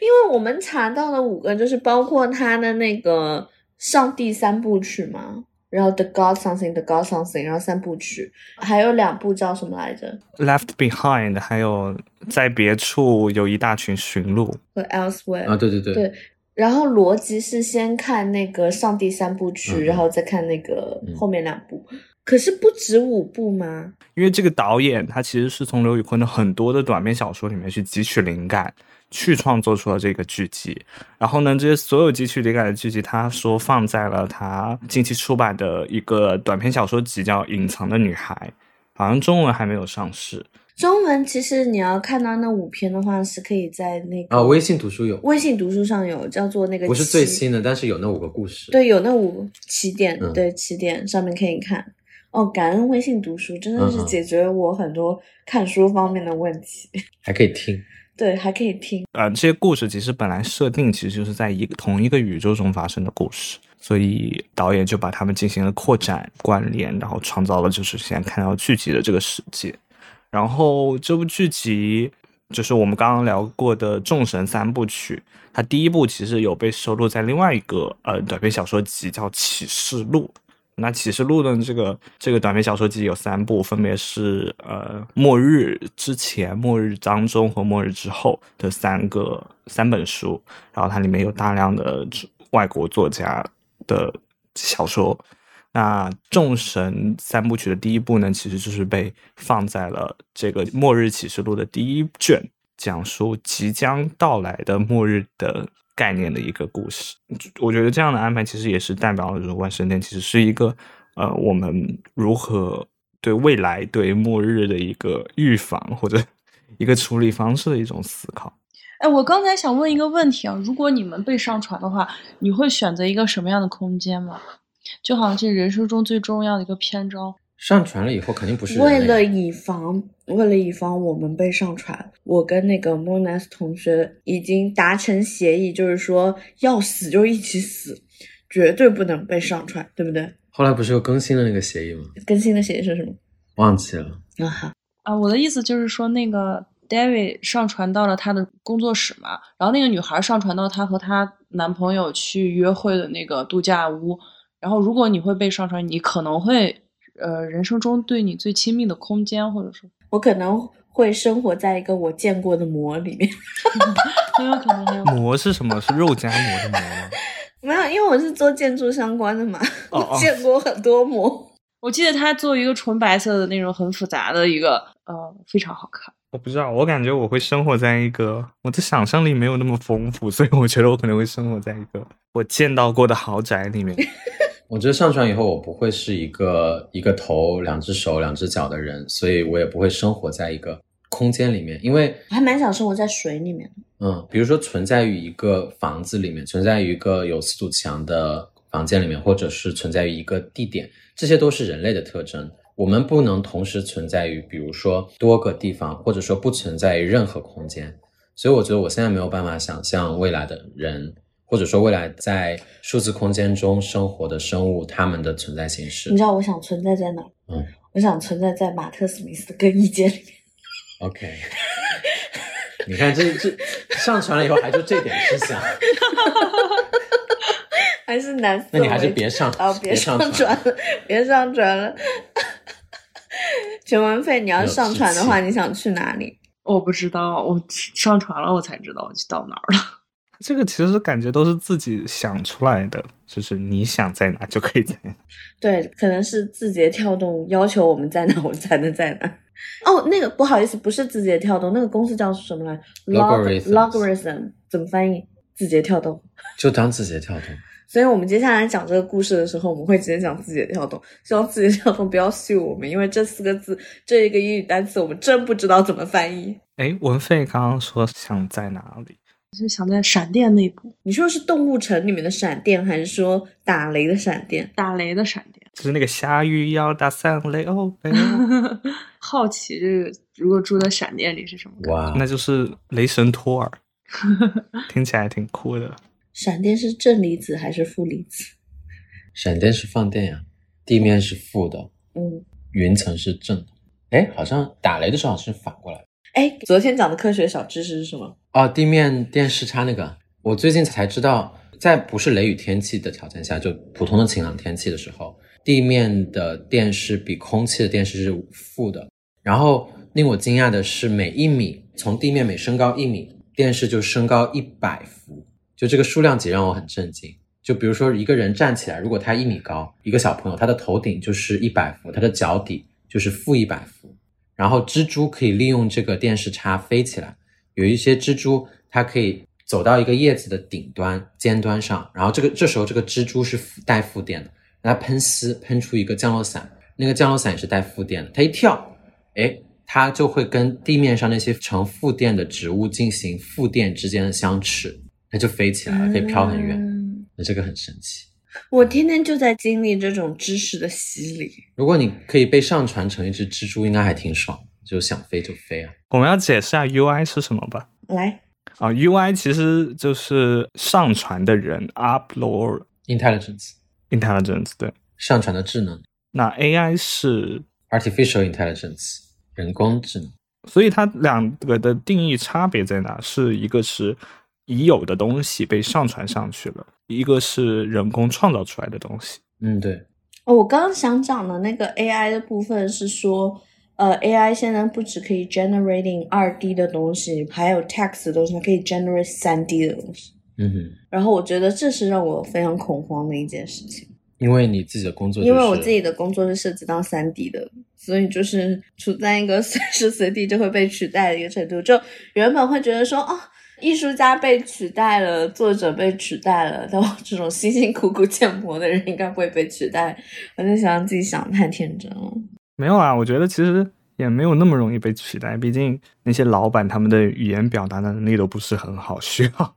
Speaker 2: 因为我们查到了五个就是包括他的那个上帝三部曲嘛，然后 The God Something、The God Something，然后三部曲，还有两部叫什么来着
Speaker 4: ？Left Behind，还有在别处有一大群驯鹿。
Speaker 2: 和 Elsewhere
Speaker 3: 啊，对对对，
Speaker 2: 对，然后逻辑是先看那个上帝三部曲，
Speaker 3: 嗯
Speaker 2: 然后再看那个
Speaker 3: 嗯
Speaker 2: 后面两部。可是不止五部吗？
Speaker 4: 因为这个导演他其实是从刘宇坤的很多的短篇小说里面去汲取灵感，去创作出了这个剧集。然后呢，这些所有汲取灵感的剧集，他说放在了他近期出版的一个短篇小说集，叫《隐藏的女孩》，好像中文还没有上市。
Speaker 2: 中文其实你要看到那五篇的话，是可以在那个
Speaker 3: 啊，微信读书有，
Speaker 2: 微信读书上有，叫做那个
Speaker 3: 不是最新的，但是有那五个故事。，
Speaker 2: 对，有那五起点，
Speaker 3: 嗯
Speaker 2: 对起点上面可以看。哦，感恩微信读书，真的是解决我很多看书方面的问题。
Speaker 3: 还可以听。
Speaker 2: 对，还可以听。
Speaker 4: 呃，这些故事其实本来设定其实就是在一个同一个宇宙中发生的故事，所以导演就把它们进行了扩展、关联，然后创造了就是现在看到剧集的这个世界。然后这部剧集就是我们刚刚聊过的《众神三部曲》，它第一部其实有被收录在另外一个呃短篇小说集叫《启示录》。那《启示录》的这个这个短篇小说集有三部，分别是呃末日之前、末日当中和末日之后的三个三本书，然后它里面有大量的外国作家的小说。那《众神三部曲》的第一部呢，其实就是被放在了这个《末日启示录》的第一卷，讲述即将到来的末日的概念的一个故事。我觉得这样的安排其实也是代表了说，万圣殿其实是一个呃，我们如何对未来、对末日的一个预防或者一个处理方式的一种思考。
Speaker 5: 哎，我刚才想问一个问题啊，如果你们被上传的话，你会选择一个什么样的空间吗？就好像这人生中最重要的一个篇章。
Speaker 3: 上传了以后肯定不是
Speaker 2: 为了以防，为了以防我们被上传，我跟那个 Monas 同学已经达成协议，就是说要死就一起死，绝对不能被上传，对不对？
Speaker 3: 后来不是又更新了那个协议吗？
Speaker 2: 更新的协议是什么？
Speaker 3: 忘记了。
Speaker 2: 啊哈，
Speaker 5: 啊，我的意思就是说，那个 David 上传到了他的工作室嘛，然后那个女孩上传到她和她男朋友去约会的那个度假屋。然后，如果你会被上传，你可能会呃人生中对你最亲密的空间，或者说
Speaker 2: 我可能会生活在一个我见过的膜里面。
Speaker 5: 很有可能，很有可能。
Speaker 4: 膜是什么？是肉夹馍的馍吗？
Speaker 2: 没有，因为我是做建筑相关的嘛，
Speaker 4: 哦哦
Speaker 2: 我 见过很多膜。
Speaker 5: 我记得他做一个纯白色的那种很复杂的一个，呃，非常好看。
Speaker 4: 我不知道，我感觉我会生活在一个我的想象力没有那么丰富，所以我觉得我可能会生活在一个我见到过的豪宅里面。
Speaker 3: 我觉得上船以后，我不会是一个一个头、两只手、两只脚的人，所以我也不会生活在一个空间里面，因为
Speaker 2: 我还蛮想生活在水里面的。
Speaker 3: 嗯，比如说存在于一个房子里面，存在于一个有四堵墙的房间里面，或者是存在于一个地点，这些都是人类的特征。我们不能同时存在于，比如说多个地方，或者说不存在于任何空间。所以我觉得我现在没有办法想象未来的人，或者说未来在数字空间中生活的生物，他们的存在形式
Speaker 2: 你。知道我想存在在哪？
Speaker 3: 嗯，
Speaker 2: 我想存在在马特·史密斯的更衣间里面。
Speaker 3: OK，你看这这上传了以后，还就这点思想，
Speaker 2: 还是男色为主？
Speaker 3: 那你还是别上
Speaker 2: 啊，别
Speaker 3: 别上
Speaker 2: 上传了，别上传了。全文费你要上传的话，你想去哪里？
Speaker 5: 我不知道，我上传了我才知道我去到哪儿了。
Speaker 4: 这个其实感觉都是自己想出来的，就是你想在哪就可以在哪。
Speaker 2: 对，可能是字节跳动要求我们在哪，我们才能在哪。哦，那个不好意思，不是字节跳动，那个公司叫什么来
Speaker 3: Logarithms
Speaker 2: Logarithm 怎么翻译？字节跳动。
Speaker 3: 就当字节跳动。
Speaker 2: 所以我们接下来讲这个故事的时候，我们会直接讲字节跳动，希望字节跳动不要秀我们，因为这四个字这一个英语单词我们真不知道怎么翻译。
Speaker 4: 哎，文费刚刚说想在哪里？
Speaker 5: 就想在闪电内部
Speaker 2: 你说是动物城里面的闪电，还是说打雷的闪电？
Speaker 5: 打雷的闪电。
Speaker 4: 就是那个下雨要打三雷哦，
Speaker 5: 好奇这个如果住在闪电里是什么感觉？
Speaker 3: 哇，
Speaker 4: 那就是雷神托尔，听起来挺酷的。
Speaker 2: 闪电是正离子还是负离子？
Speaker 3: 闪电是放电呀，地面是负的，
Speaker 2: 嗯，
Speaker 3: 云层是正的。哎，好像打雷的时候好像是反过来。
Speaker 2: 哎，昨天讲的科学小知识是什么？
Speaker 3: 哦，地面电视差那个，我最近才知道，在不是雷雨天气的条件下，就普通的晴朗天气的时候，地面的电势比空气的电势是负的。然后令我惊讶的是，每一米从地面每升高一米，电势就升高一百伏，就这个数量级让我很震惊。就比如说一个人站起来，如果他一米高，一个小朋友他的头顶就是一百伏，他的脚底就是负一百伏。然后蜘蛛可以利用这个电势差飞起来，有一些蜘蛛它可以走到一个叶子的顶端尖端上，然后这个这时候这个蜘蛛是带负电的，让它喷丝喷出一个降落伞，那个降落伞也是带负电的，它一跳，哎，它就会跟地面上那些呈负电的植物进行负电之间的相持，它就飞起来了，可以飘很远，
Speaker 2: 嗯。
Speaker 3: 那这个很神奇。
Speaker 2: 我天天就在经历这种知识的洗礼。
Speaker 3: 如果你可以被上传成一只蜘蛛，应该还挺爽，就想飞就飞啊。
Speaker 4: 我们要解释下 UI 是什么吧？
Speaker 2: 来，
Speaker 4: 啊，UI 其实就是上传的人 upload
Speaker 3: Intelligence
Speaker 4: intelligence，对。
Speaker 3: 上传的智能
Speaker 4: 那 AI 是
Speaker 3: ，，Artificial Intelligence 人工智能。
Speaker 4: 所以它两个的定义差别在哪？是一个是已有的东西被上传上去了，一个是人工创造出来的东西。
Speaker 3: 嗯，对，
Speaker 2: 哦，我刚刚想讲的那个 AI 的部分是说，呃，AI 现在不只可以 generating 二 D 的东西，还有 text 的东西，它可以 generate 三 D 的东西。
Speaker 3: 嗯哼，
Speaker 2: 然后我觉得这是让我非常恐慌的一件事情，
Speaker 3: 因为你自己的工作、就是，
Speaker 2: 因为我自己的工作是涉及到三 D 的，所以就是处在一个随时随地就会被取代的一个程度。就原本会觉得说，哦，艺术家被取代了，作者被取代了，但我这种辛辛苦苦建模的人应该不会被取代。我就想自己想得太天真了。
Speaker 4: 没有啊，我觉得其实也没有那么容易被取代，毕竟那些老板他们的语言表达能力都不是很好，需要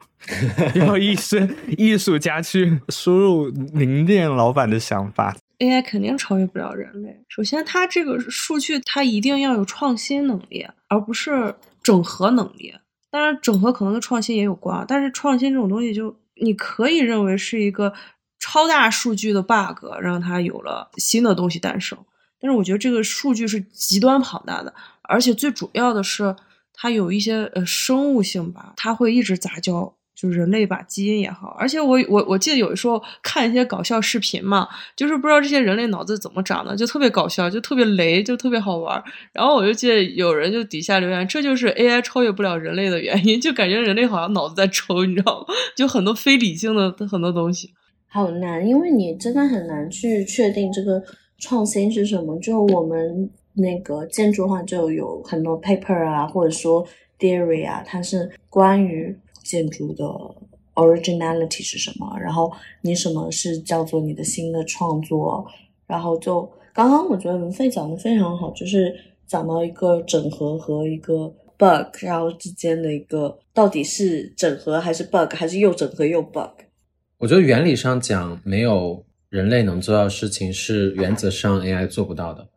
Speaker 4: 要艺术艺术家去输入凝练老板的想法。
Speaker 5: AI 肯定超越不了人类。首先，它这个数据它一定要有创新能力，而不是整合能力。当然，整合可能跟创新也有关，但是创新这种东西就你可以认为是一个超大数据的 bug，让它有了新的东西诞生。但是我觉得这个数据是极端庞大的，而且最主要的是它有一些呃生物性吧，它会一直杂交。就是人类把基因也好，而且我我我记得有的时候看一些搞笑视频嘛，就是不知道这些人类脑子怎么长的，就特别搞笑，就特别雷，就特别好玩。然后我就记得有人就底下留言，这就是 AI 超越不了人类的原因，就感觉人类好像脑子在抽，你知道吗？就很多非理性的很多东西。
Speaker 2: 好难，因为你真的很难去确定这个创新是什么。就我们那个建筑的话，就有很多 paper 啊，或者说 theory 啊，它是关于建筑的 originality 是什么，然后你什么是叫做你的新的创作，然后就刚刚我觉得文飞讲的非常好，就是讲到一个整合和一个 bug，然后之间的一个到底是整合还是 bug，还是又整合又 bug。
Speaker 3: 我觉得原理上讲，没有人类能做到的事情是原则上 AI 做不到的。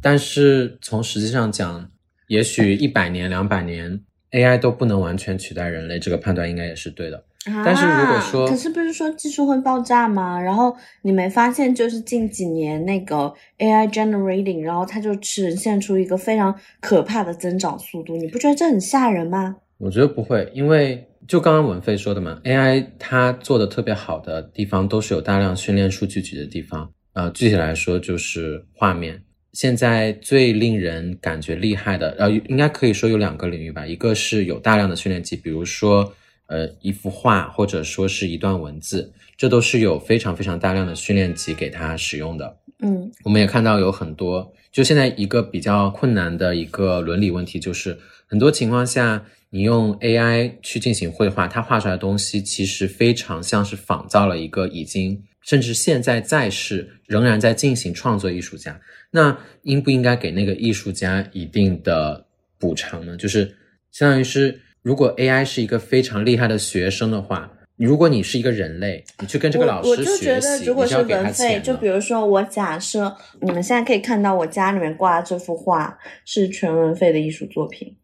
Speaker 3: 但是从实际上讲，也许一百年、两百年 AI 都不能完全取代人类，这个判断应该也是对的。但是如果说
Speaker 2: 啊可是不是说技术会爆炸吗？然后你没发现，就是近几年那个 AI generating，然后它就呈现出一个非常可怕的增长速度，你不觉得这很吓人吗？
Speaker 3: 我觉得不会，因为就刚刚文飞说的嘛，AI 它做的特别好的地方都是有大量训练数据集的地方。呃，具体来说就是画面、现在最令人感觉厉害的，呃，应该可以说有两个领域吧，一个是有大量的训练集，比如说呃一幅画或者说是一段文字，这都是有非常非常大量的训练集给它使用的。
Speaker 2: 嗯
Speaker 3: 我们也看到有很多，就现在一个比较困难的一个伦理问题，就是很多情况下，你用 AI 去进行绘画，它画出来的东西其实非常像是仿造了一个已经甚至现在在世仍然在进行创作艺术家。那应不应该给那个艺术家一定的补偿呢？就是相当于是，如果 AI 是一个非常厉害的学生的话。如果你是一个人类，你去跟这个老师
Speaker 2: 我我就觉
Speaker 3: 学习，
Speaker 2: 得，如果是文费，
Speaker 3: 钱
Speaker 2: 就比如说我假设你们现在可以看到我家里面挂的这幅画是全文费的艺术作品，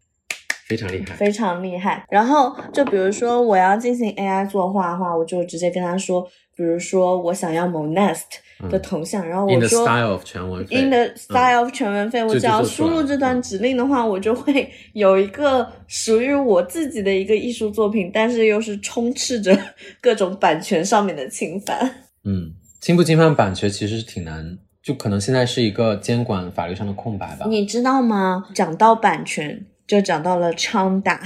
Speaker 3: 非常厉害。
Speaker 2: 非常厉害。然后就比如说我要进行 AI 作画的话，我就直接跟他说，比如说我想要某 Nest 的头像，然后
Speaker 3: In
Speaker 2: 我
Speaker 3: the
Speaker 2: 说
Speaker 3: style of 全文费
Speaker 2: in the
Speaker 3: 嗯
Speaker 2: style of 全文费，我只要输入这段
Speaker 3: 嗯
Speaker 2: 指令的话，我就会有一个属于我自己的一个艺术作品，但是又是充斥着 各种版权上面的侵犯。
Speaker 3: 嗯，侵不侵犯版权其实是挺难，就可能现在是一个监管法律上的空白吧。
Speaker 2: 你知道吗？讲到版权，就讲到了昌达。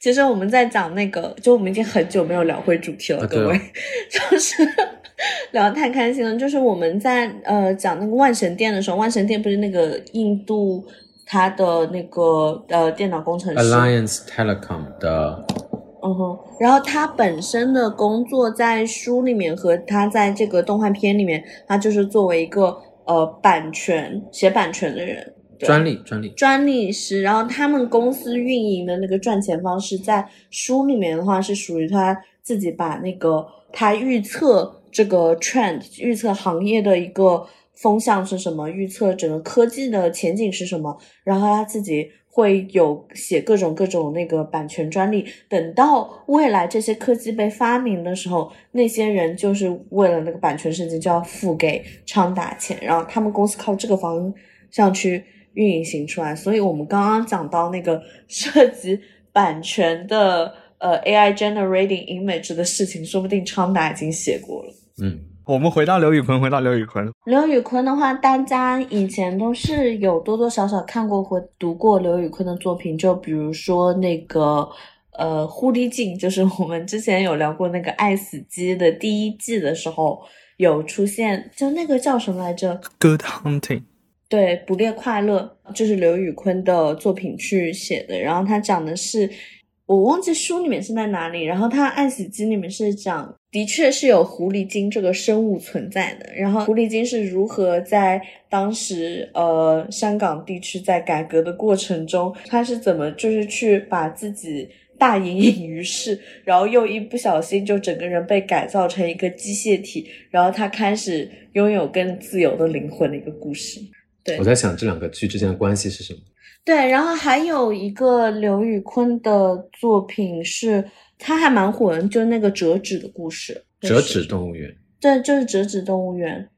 Speaker 2: 其实我们在讲那个，就我们已经很久没有聊回主题了，各位，就是 聊得太开心了。就是我们在呃讲那个万神殿的时候，万神殿不是那个印度他的那个呃电脑工程师。
Speaker 3: Alliance Telecom 的
Speaker 2: 嗯哼，然后他本身的工作在书里面和他在这个动画片里面，他就是作为一个呃版权写版权的人，对
Speaker 3: 专利专利，
Speaker 2: 专利师，然后他们公司运营的那个赚钱方式，在书里面的话是属于他自己把那个他预测这个 trend，预测行业的一个风向是什么，预测整个科技的前景是什么，然后他自己会有写各种各种那个版权专利。等到未来这些科技被发明的时候，那些人就是为了那个版权事情就要付给昌达钱，然后他们公司靠这个方向去运营型出来。所以我们刚刚讲到那个涉及版权的呃 AI generating image 的事情，说不定昌达已经写过了。
Speaker 3: 嗯，
Speaker 4: 我们回到刘宇坤，回到刘宇坤，
Speaker 2: 刘宇坤的话，大家以前都是有多多少少看过或读过刘宇坤的作品，就比如说那个呃《狐狸镜》，就是我们之前有聊过那个《爱死机》的第一季的时候有出现，就那个叫什么来着
Speaker 4: ？Good Hunting，
Speaker 2: 对，捕猎快乐就是刘宇坤的作品去写的，然后他讲的是，我忘记书里面是在哪里，然后他《爱死机》里面是讲，的确是有狐狸精这个生物存在的，然后狐狸精是如何在当时呃香港地区在改革的过程中，他是怎么就是去把自己。大隐隐于市，然后又一不小心就整个人被改造成一个机械体，然后他开始拥有更自由的灵魂的一个故事。对
Speaker 3: 我在想这两个剧之间的关系是什么？
Speaker 2: 对，然后还有一个刘宇坤的作品是，他还蛮火的，就是那个折纸的故事。
Speaker 3: 折纸动物园，
Speaker 2: 对，就是折纸动物园。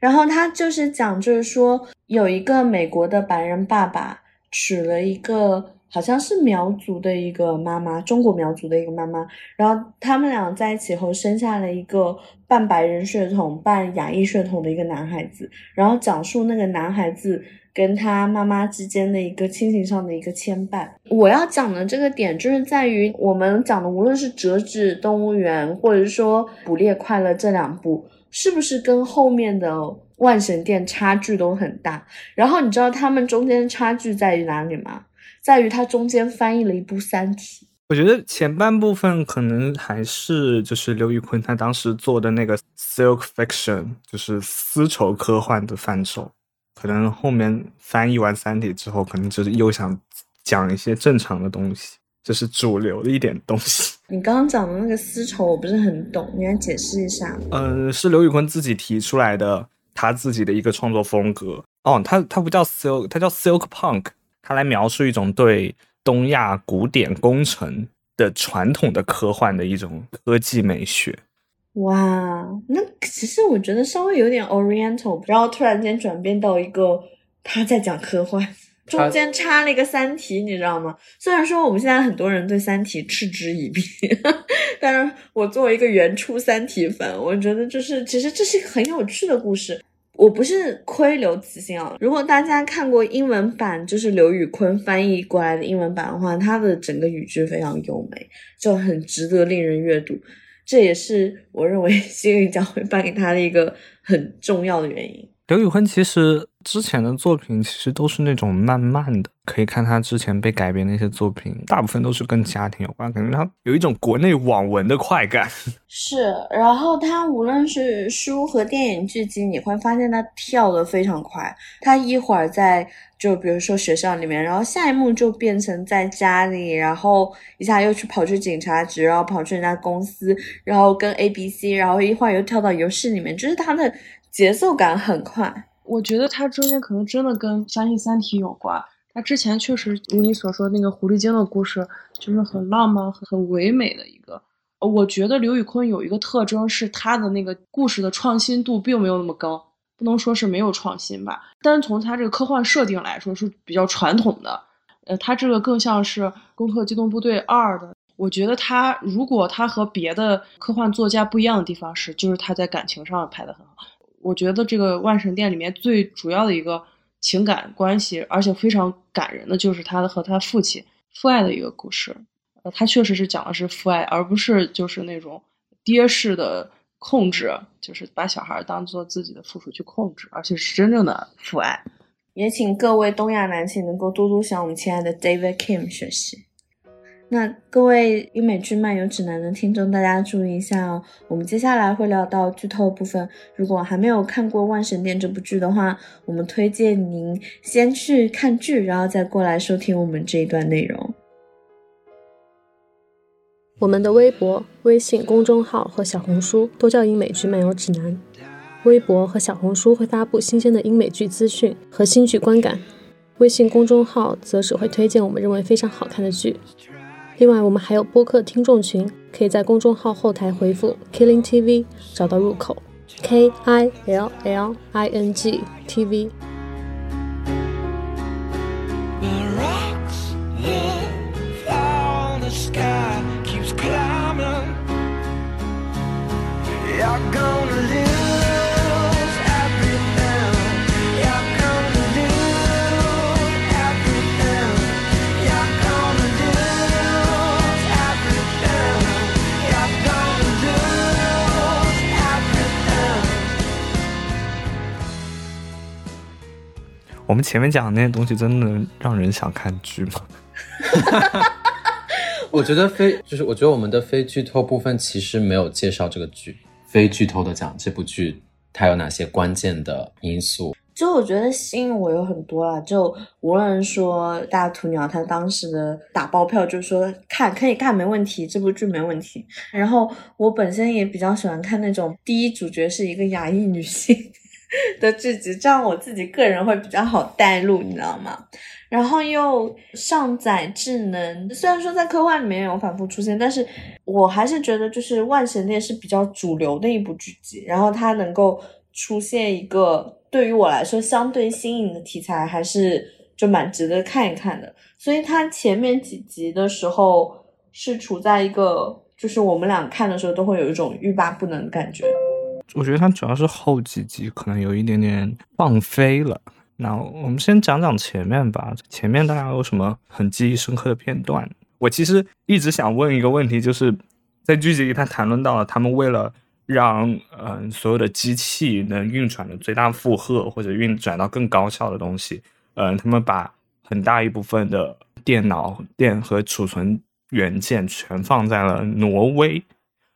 Speaker 2: 然后他就是讲，就是说有一个美国的白人爸爸娶了一个好像是苗族的一个妈妈，中国苗族的一个妈妈，然后他们俩在一起后生下了一个半白人血统、半亚裔血统的一个男孩子，然后讲述那个男孩子跟他妈妈之间的一个亲情上的一个牵绊。我要讲的这个点就是在于我们讲的，无论是《折纸动物园》或者说《捕猎快乐》这两部，是不是跟后面的《万神殿》差距都很大？然后你知道他们中间差距在于哪里吗？在于它中间翻译了一部《三体》。
Speaker 4: 我觉得前半部分可能还是就是刘宇坤他当时做的那个 silk fiction，就是丝绸科幻的范畴。可能后面翻译完《三体》之后，可能就是又想讲一些正常的东西，就是主流的一点东西。
Speaker 2: 你刚刚讲的那个丝绸我不是很懂，你来解释一下。
Speaker 4: 嗯，是刘宇坤自己提出来的，他自己的一个创作风格。哦，他他不叫 silk，他叫 silk punk，他来描述一种对东亚古典工程的传统的科幻的一种科技美学。
Speaker 2: 哇，那其实我觉得稍微有点 Oriental，然后突然间转变到一个他在讲科幻，中间插了一个《三体》，你知道吗？虽然说我们现在很多人对《三体》嗤之以鼻，但是我作为一个原初《三体》粉，我觉得就是其实这是一个很有趣的故事。我不是亏刘慈欣啊，如果大家看过英文版，就是刘宇坤翻译过来的英文版的话，他的整个语句非常优美，就很值得令人阅读。这也是我认为幸运奖会颁给他的一个很重要的原因。
Speaker 4: 刘宇坤其实之前的作品其实都是那种慢慢的，可以看他之前被改编的一些作品，大部分都是跟家庭有关，感觉他有一种国内网文的快感。
Speaker 2: 是，然后他无论是书和电影剧集，你会发现他跳得非常快。他一会儿在就比如说学校里面，然后下一幕就变成在家里，然后一下又去跑去警察局，然后跑去人家公司，然后跟 A B C，然后一会儿又跳到游戏里面，就是他的节奏感很快。
Speaker 5: 我觉得它中间可能真的跟相信《三体》有关。它之前确实如你所说那个狐狸精的故事，就是很浪漫、很唯美的一个。我觉得刘宇坤有一个特征是他的那个故事的创新度并没有那么高，不能说是没有创新吧。单从他这个科幻设定来说是比较传统的。呃，他这个更像是《攻克机动部队二》的。我觉得他如果他和别的科幻作家不一样的地方是，就是他在感情上拍的很好。我觉得这个《万神殿》里面最主要的一个情感关系，而且非常感人的，就是他的和他父亲父爱的一个故事。呃，他确实是讲的是父爱，而不是就是那种爹式的控制，就是把小孩当做自己的附属去控制，而且是真正的父爱。
Speaker 2: 也请各位东亚男性能够多多向我们亲爱的 David Kim 学习。那各位英美剧漫游指南的听众，大家注意一下哦。我们接下来会聊到剧透部分，如果还没有看过《万神殿》这部剧的话，我们推荐您先去看剧，然后再过来收听我们这一段内容。
Speaker 6: 我们的微博、微信公众号和小红书都叫英美剧漫游指南。微博和小红书会发布新鲜的英美剧资讯和新剧观感，微信公众号则只会推荐我们认为非常好看的剧。另外，我们还有播客听众群，可以在公众号后台回复 “Killing TV” 找到入口，K I L L I N G T V。
Speaker 4: 我们前面讲的那些东西，真的让人想看剧吗？
Speaker 3: 我觉得非就是我觉得我们的非剧透部分其实没有介绍这个剧，非剧透的讲这部剧它有哪些关键的因素。
Speaker 2: 就我觉得吸引我有很多啦，就无论说大屠鸟他当时的打包票，就是说看可以看没问题，这部剧没问题。然后我本身也比较喜欢看那种第一主角是一个亚裔女性 的剧集，这样我自己个人会比较好带入，你知道吗？然后又上载智能，虽然说在科幻里面有反复出现，但是我还是觉得就是《万神殿》是比较主流的一部剧集，然后它能够出现一个对于我来说相对新颖的题材，还是就蛮值得看一看的。所以它前面几集的时候是处在一个，就是我们俩看的时候都会有一种欲罢不能的感觉。
Speaker 4: 我觉得它主要是后几集可能有一点点放飞了。那我们先讲讲前面吧，前面大家有什么很记忆深刻的片段？我其实一直想问一个问题，就是在剧集里他谈论到了他们为了让嗯、所有的机器能运转的最大负荷或者运转到更高效的东西，嗯、他们把很大一部分的电脑电和储存元件全放在了挪威。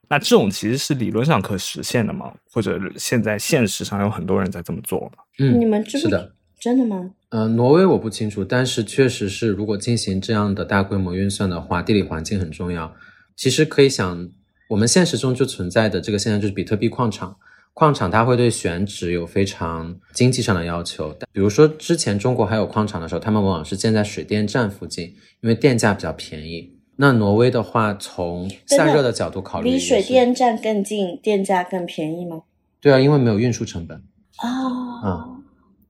Speaker 4: 那这种其实是理论上可实现的吗？或者现在现实上有很多人在这么做吗？
Speaker 3: 嗯，
Speaker 2: 你们知不
Speaker 3: 是的，
Speaker 2: 真的吗？
Speaker 3: 呃，挪威我不清楚，但是确实是，如果进行这样的大规模运算的话，地理环境很重要。其实可以想，我们现实中就存在的这个现象就是比特币矿场，矿场它会对选址有非常经济上的要求。比如说之前中国还有矿场的时候，他们往往是建在水电站附近，因为电价比较便宜。那挪威的话，从散热的角度考虑，
Speaker 2: 离水电站更近，电价更便宜吗？
Speaker 3: 对啊，因为没有运输成本。
Speaker 2: 啊、
Speaker 3: 嗯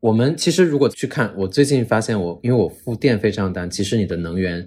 Speaker 3: 我们其实如果去看，我最近发现我，因为我付电费账单，其实你的能源，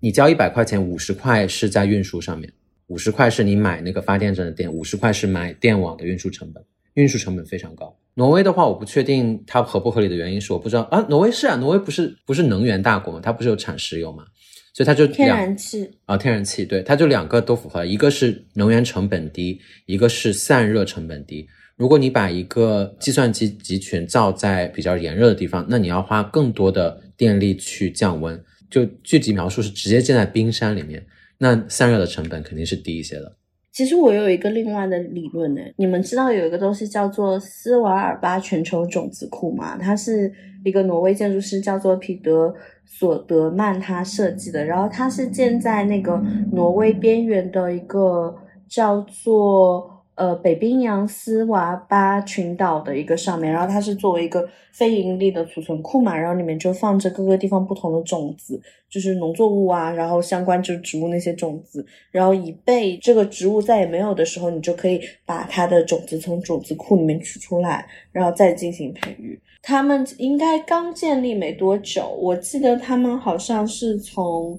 Speaker 3: 你交一百块钱，五十块是在运输上面，五十块是你买那个发电站的电，五十块是买电网的运输成本，运输成本非常高。挪威的话，我不确定它合不合理的原因是我不知道啊。挪威是啊，挪威不是不是能源大国嘛，它不是有产石油嘛，所以它就
Speaker 2: 天然气，
Speaker 3: 啊，天然气，对，它就两个都符合，一个是能源成本低，一个是散热成本低。如果你把一个计算机集群造在比较炎热的地方，那你要花更多的电力去降温。就具体描述是直接建在冰山里面，那散热的成本肯定是低一些的。
Speaker 2: 其实我有一个另外的理论呢，你们知道有一个东西叫做斯瓦尔巴全球种子库吗？它是一个挪威建筑师叫做彼得索德曼他设计的，然后它是建在那个挪威边缘的一个叫做呃北冰洋斯瓦巴群岛的一个上面，然后它是作为一个非盈利的储存库嘛，然后里面就放着各个地方不同的种子，就是农作物啊，然后相关就是植物那些种子，然后以备这个植物再也没有的时候，你就可以把它的种子从种子库里面取出来，然后再进行培育。他们应该刚建立没多久，我记得他们好像是从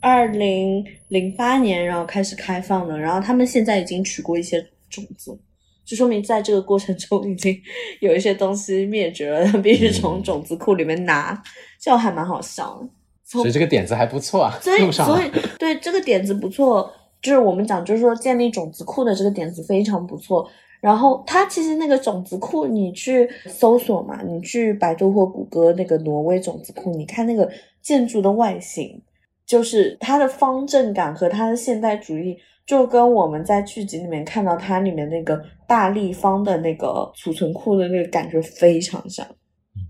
Speaker 2: 二零零八年然后开始开放的，然后他们现在已经取过一些种子。就说明在这个过程中已经有一些东西灭绝了，必须从种子库里面拿，这样还蛮好笑的。
Speaker 3: 所以这个点子还不错啊，
Speaker 2: 所以所以对这个点子不错，就是我们讲就是说建立种子库的这个点子非常不错。然后它其实那个种子库，你去搜索嘛，你去百度或谷歌那个挪威种子库，你看那个建筑的外形，就是它的方正感和它的现代主义，就跟我们在剧集里面看到它里面那个大立方的那个储存库的那个感觉非常像，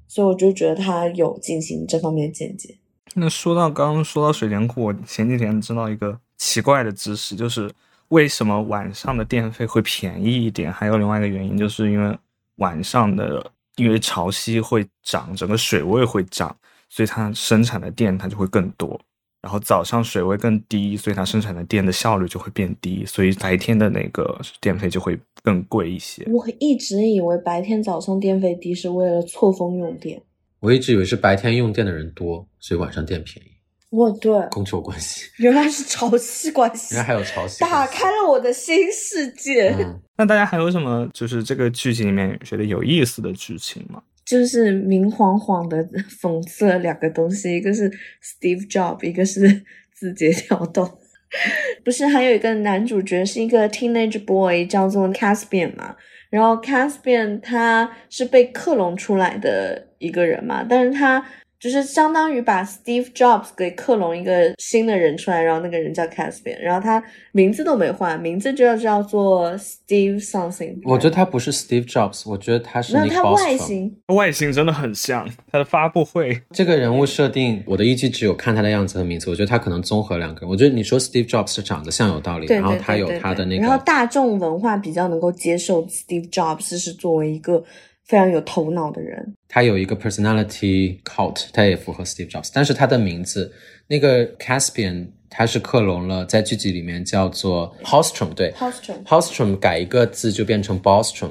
Speaker 2: 所以我就觉得它有进行这方面的见解。
Speaker 4: 那说到刚刚说到水电库，我前几天知道一个奇怪的知识，就是为什么晚上的电费会便宜一点？还有另外一个原因，就是因为晚上的因为潮汐会涨，整个水位会涨，所以它生产的电它就会更多。然后早上水位更低，所以它生产的电的效率就会变低，所以白天的那个电费就会更贵一些。
Speaker 2: 我一直以为白天早上电费低是为了错峰用电。
Speaker 3: 我一直以为是白天用电的人多，所以晚上电便宜，
Speaker 2: 哦，对，
Speaker 3: 供求关系。
Speaker 2: 原来是潮汐关系，
Speaker 3: 原来还有潮汐
Speaker 2: 打开了我的新世界。
Speaker 3: 嗯，
Speaker 4: 那大家还有什么就是这个剧情里面觉得有意思的剧情吗？
Speaker 2: 就是明晃晃的 讽刺了两个东西，一个是 Steve Jobs，一个是 字节跳动。不是还有一个男主角是一个 teenage boy 叫做 Caspian 嘛？然后 Caspian 他是被克隆出来的一个人嘛，但是他就是相当于把 Steve Jobs 给克隆一个新的人出来，然后那个人叫 Caspian，然后他名字都没换，名字就要叫做 Steve something。
Speaker 3: 我觉得他不是 Steve Jobs，我觉得他是
Speaker 2: 没有
Speaker 3: Nick
Speaker 2: 他外。形
Speaker 4: 外形真的很像，他的发布会
Speaker 3: 这个人物设定，我的依据只有看他的样子和名字，我觉得他可能综合两个人。我觉得你说 Steve Jobs 是长得像有道理，
Speaker 2: 对，
Speaker 3: 然后他有他的那个，
Speaker 2: 然后大众文化比较能够接受 Steve Jobs 是作为一个非常有头脑的人。
Speaker 3: 他有一个 personality cult，他也符合 Steve Jobs，但是他的名字那个 Caspian，他是克隆了，在剧集里面叫做 Hostrom，对
Speaker 2: Hostrom
Speaker 3: Hostrom 改一个字就变成 Bostrom。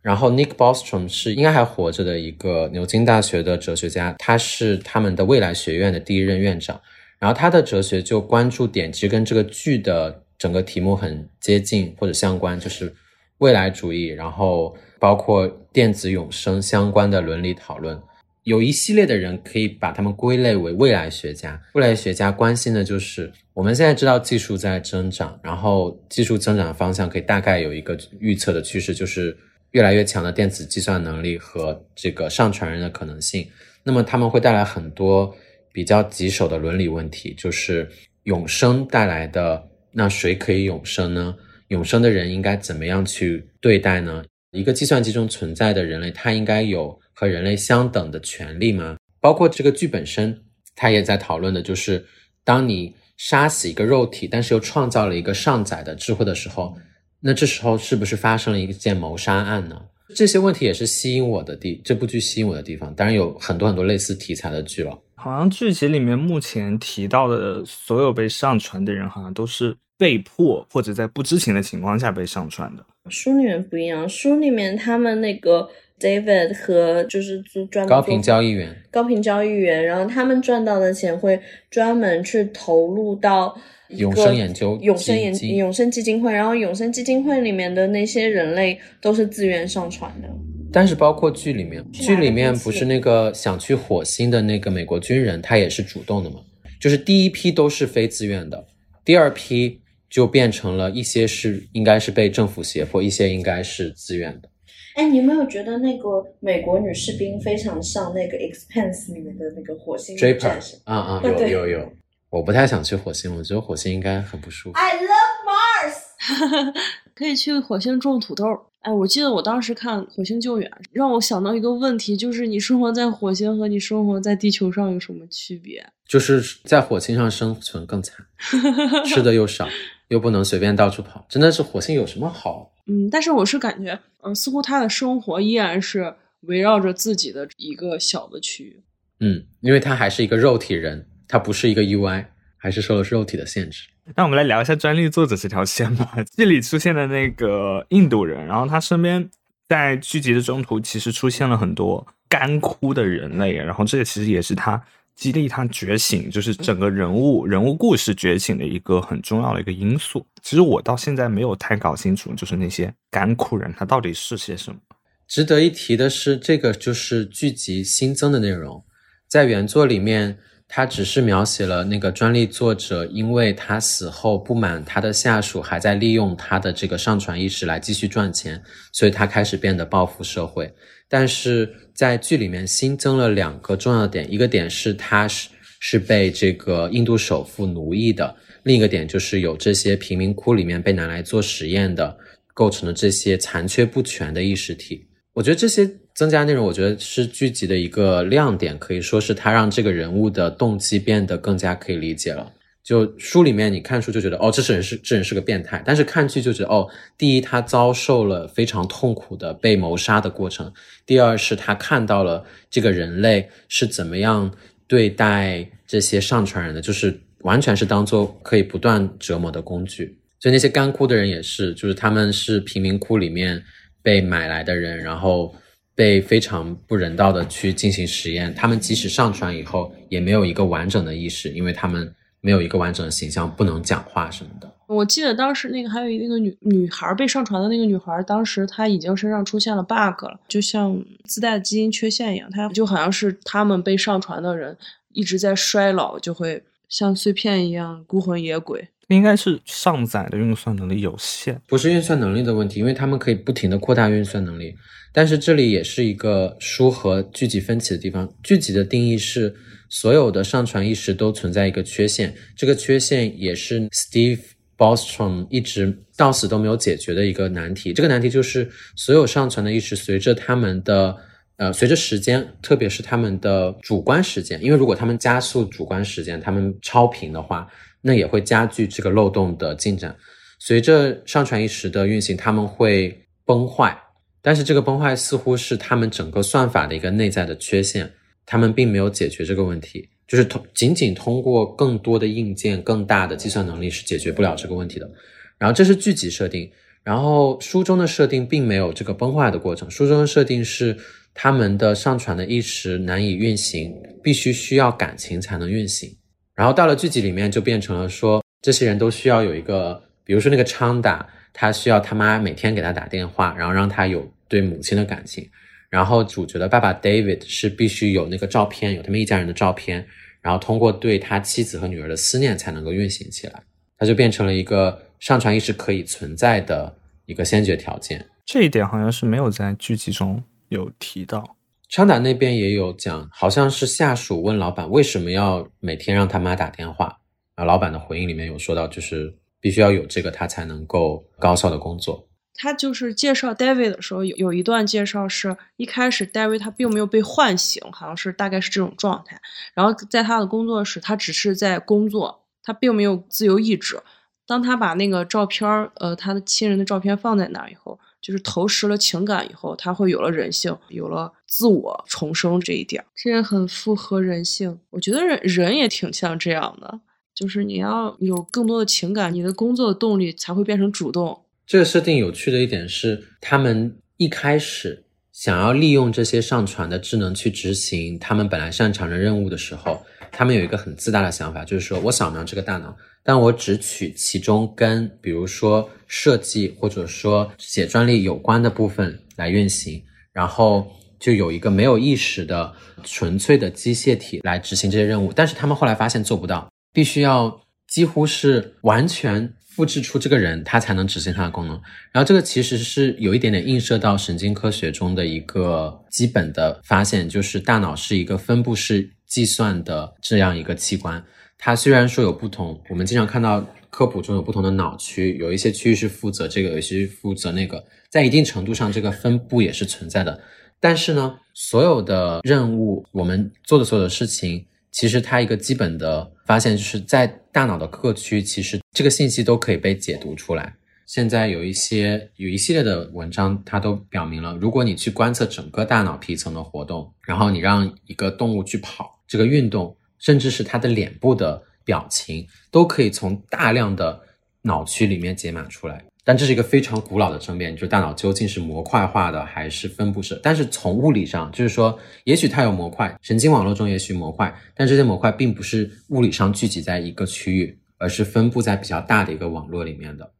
Speaker 3: 然后 Nick Bostrom 是应该还活着的一个牛津大学的哲学家，他是他们的未来学院的第一任院长。然后他的哲学就关注点其实跟这个剧的整个题目很接近或者相关，就是未来主义，然后包括电子永生相关的伦理讨论。有一系列的人可以把他们归类为未来学家。未来学家关心的就是我们现在知道技术在增长，然后技术增长的方向可以大概有一个预测的趋势，就是越来越强的电子计算能力和这个上传人的可能性。那么他们会带来很多比较棘手的伦理问题，就是永生带来的那谁可以永生呢？永生的人应该怎么样去对待呢？一个计算机中存在的人类，他应该有和人类相等的权利吗？包括这个剧本身，他也在讨论的就是，当你杀死一个肉体，但是又创造了一个上载的智慧的时候，那这时候是不是发生了一件谋杀案呢？这些问题也是吸引我的地，这部剧吸引我的地方。当然有很多很多类似题材的剧了。
Speaker 4: 好像剧集里面目前提到的所有被上传的人，好像都是被迫或者在不知情的情况下被上传的。
Speaker 2: 书里面不一样，书里面他们那个 David 和就是做专门
Speaker 3: 高频交易员，
Speaker 2: 高频交易员，然后他们赚到的钱会专门去投入到
Speaker 3: 永生研究
Speaker 2: 永生研永生基金会，然后永生基金会里面的那些人类都是自愿上传的，
Speaker 3: 但是包括剧里面，剧里面不是那个想去火星的那个美国军人，他也是主动的嘛？就是第一批都是非自愿的，第二批就变成了一些是应该是被政府胁迫，一些应该是自愿的。
Speaker 2: 哎，你有没有觉得那个美国女士兵非常像那个《Expanse》里面的那个火星
Speaker 3: Draper
Speaker 2: 战士
Speaker 3: 啊啊，
Speaker 2: 对对
Speaker 3: 有有有，我不太想去火星，我觉得火星应该很不舒服。
Speaker 2: ？I love Mars。
Speaker 5: 可以去火星种土豆。哎，我记得我当时看《火星救援》，让我想到一个问题，就是你生活在火星和你生活在地球上有什么区别？
Speaker 3: 就是在火星上生存更惨，吃的又少，又不能随便到处跑，真的是火星有什么好？
Speaker 5: 嗯，但是我是感觉，嗯、似乎他的生活依然是围绕着自己的一个小的区域。
Speaker 3: 嗯，因为他还是一个肉体人，他不是一个 UI，还是受了肉体的限制。
Speaker 4: 那我们来聊一下专利作者这条线吧。这里出现的那个印度人，然后他身边在剧集的中途其实出现了很多干枯的人类，然后这个其实也是他激励他觉醒，就是整个人物人物故事觉醒的一个很重要的一个因素。其实我到现在没有太搞清楚，就是那些甘苦人他到底是些什么。
Speaker 3: 值得一提的是，这个就是剧集新增的内容，在原作里面，他只是描写了那个专利作者，因为他死后不满他的下属还在利用他的这个上传意识来继续赚钱，所以他开始变得报复社会。但是在剧里面新增了两个重要点，一个点是他是是被这个印度首富奴役的，另一个点就是有这些贫民窟里面被拿来做实验的，构成了这些残缺不全的意识体。我觉得这些增加内容，我觉得是剧集的一个亮点，可以说是它让这个人物的动机变得更加可以理解了。就书里面你看书就觉得哦，这是人是这人是个变态，但是看剧就觉得哦，第一他遭受了非常痛苦的被谋杀的过程，第二是他看到了这个人类是怎么样对待这些上传人的，就是完全是当做可以不断折磨的工具。所以那些干枯的人也是，就是他们是贫民窟里面被买来的人，然后被非常不人道的去进行实验。他们即使上传以后，也没有一个完整的意识，因为他们没有一个完整的形象，不能讲话什么的。
Speaker 5: 我记得当时那个还有一那个女女孩儿被上传的那个女孩儿，当时她已经身上出现了 bug 了，就像自带基因缺陷一样，她就好像是他们被上传的人一直在衰老，就会像碎片一样孤魂野鬼。
Speaker 4: 应该是上载的运算能力有限，
Speaker 3: 不是运算能力的问题，因为他们可以不停的扩大运算能力。但是这里也是一个书和剧集分歧的地方。剧集的定义是所有的上传意识都存在一个缺陷，这个缺陷也是 Steve Bostrom 一直到死都没有解决的一个难题。这个难题就是所有上传的意识随着他们的呃随着时间，特别是他们的主观时间，因为如果他们加速主观时间，他们超频的话，那也会加剧这个漏洞的进展。随着上传意识的运行，他们会崩坏，但是这个崩坏似乎是他们整个算法的一个内在的缺陷，他们并没有解决这个问题，就是通仅仅通过更多的硬件、更大的计算能力是解决不了这个问题的。然后这是剧集设定，然后书中的设定并没有这个崩坏的过程，书中的设定是他们的上传的意识难以运行，必须需要感情才能运行。然后到了剧集里面，就变成了说，这些人都需要有一个，比如说那个昌达，他需要他妈每天给他打电话，然后让他有对母亲的感情。然后主角的爸爸 David 是必须有那个照片，有他们一家人的照片，然后通过对他妻子和女儿的思念才能够运行起来。它就变成了一个上传意识可以存在的一个先决条件。
Speaker 4: 这一点好像是没有在剧集中有提到。
Speaker 3: 昌达那边也有讲，好像是下属问老板为什么要每天让他妈打电话，啊，老板的回应里面有说到，就是必须要有这个，他才能够高效的工作。
Speaker 5: 他就是介绍 David 的时候，有有一段介绍是一开始 David 他并没有被唤醒，好像是大概是这种状态。然后在他的工作室，他只是在工作，他并没有自由意志。当他把那个照片儿，呃，他的亲人的照片放在那儿以后，就是投食了情感以后，他会有了人性，有了自我重生这一点，这也很符合人性。我觉得人人也挺像这样的，就是你要有更多的情感，你的工作的动力才会变成主动。
Speaker 3: 这个设定有趣的一点是，他们一开始想要利用这些上传的智能去执行他们本来擅长的任务的时候，他们有一个很自大的想法，就是说我扫描这个大脑，但我只取其中跟比如说设计或者说写专利有关的部分来运行，然后就有一个没有意识的纯粹的机械体来执行这些任务。但是他们后来发现做不到，必须要几乎是完全复制出这个人，他才能执行他的功能。然后这个其实是有一点点映射到神经科学中的一个基本的发现，就是大脑是一个分布式计算的这样一个器官。它虽然说有不同，我们经常看到科普中有不同的脑区，有一些区域是负责这个，有一些负责那个，在一定程度上，这个分布也是存在的。但是呢，所有的任务，我们做的所有的事情，其实它一个基本的发现就是在大脑的各区，其实这个信息都可以被解读出来。现在有一些有一系列的文章，它都表明了，如果你去观测整个大脑皮层的活动，然后你让一个动物去跑这个运动，甚至是它的脸部的表情，都可以从大量的脑区里面解码出来。但这是一个非常古老的争辩，就是大脑究竟是模块化的还是分布式？但是从物理上，就是说，也许它有模块，神经网络中也许模块，但这些模块并不是物理上聚集在一个区域，而是分布在比较大的一个网络里面的。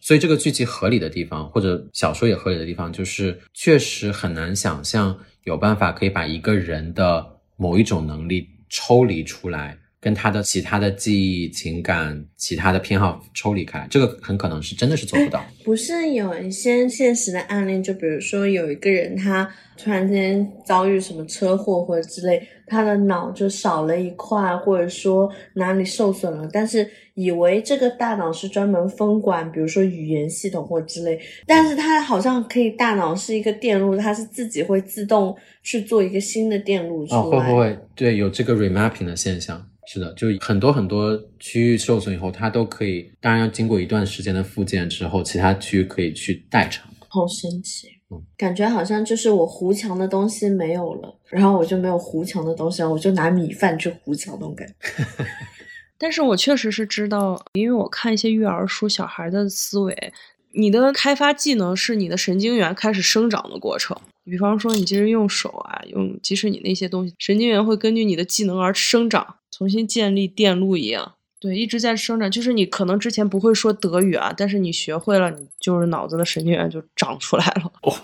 Speaker 3: 所以这个聚集合理的地方，或者小说也合理的地方，就是确实很难想象有办法可以把一个人的某一种能力抽离出来，跟他的其他的记忆、情感、其他的偏好抽离开，这个很可能是真的是做不到。
Speaker 2: 不是有一些现实的案例，就比如说有一个人他突然间遭遇什么车祸或者之类，他的脑就少了一块，或者说哪里受损了，但是以为这个大脑是专门分管，比如说语言系统或之类，但是他好像可以大脑是一个电路，它是自己会自动去做一个新的电路出来。
Speaker 3: 哦，会不会对有这个 remapping 的现象？是的，就很多很多区域受损以后，它都可以，当然要经过一段时间的复健之后，其他区域可以去代偿。
Speaker 2: 好神奇
Speaker 3: 嗯，
Speaker 2: 感觉好像就是我糊墙的东西没有了，然后我就没有糊墙的东西了，我就拿米饭去糊墙那种感觉。
Speaker 5: 但是我确实是知道，因为我看一些育儿书，小孩的思维，你的开发技能是你的神经元开始生长的过程。比方说，你其实用手啊，用即使你那些东西，神经元会根据你的技能而生长，重新建立电路一样。对，一直在生长。就是你可能之前不会说德语啊，但是你学会了，你就是脑子的神经元就长出来了。
Speaker 4: 哦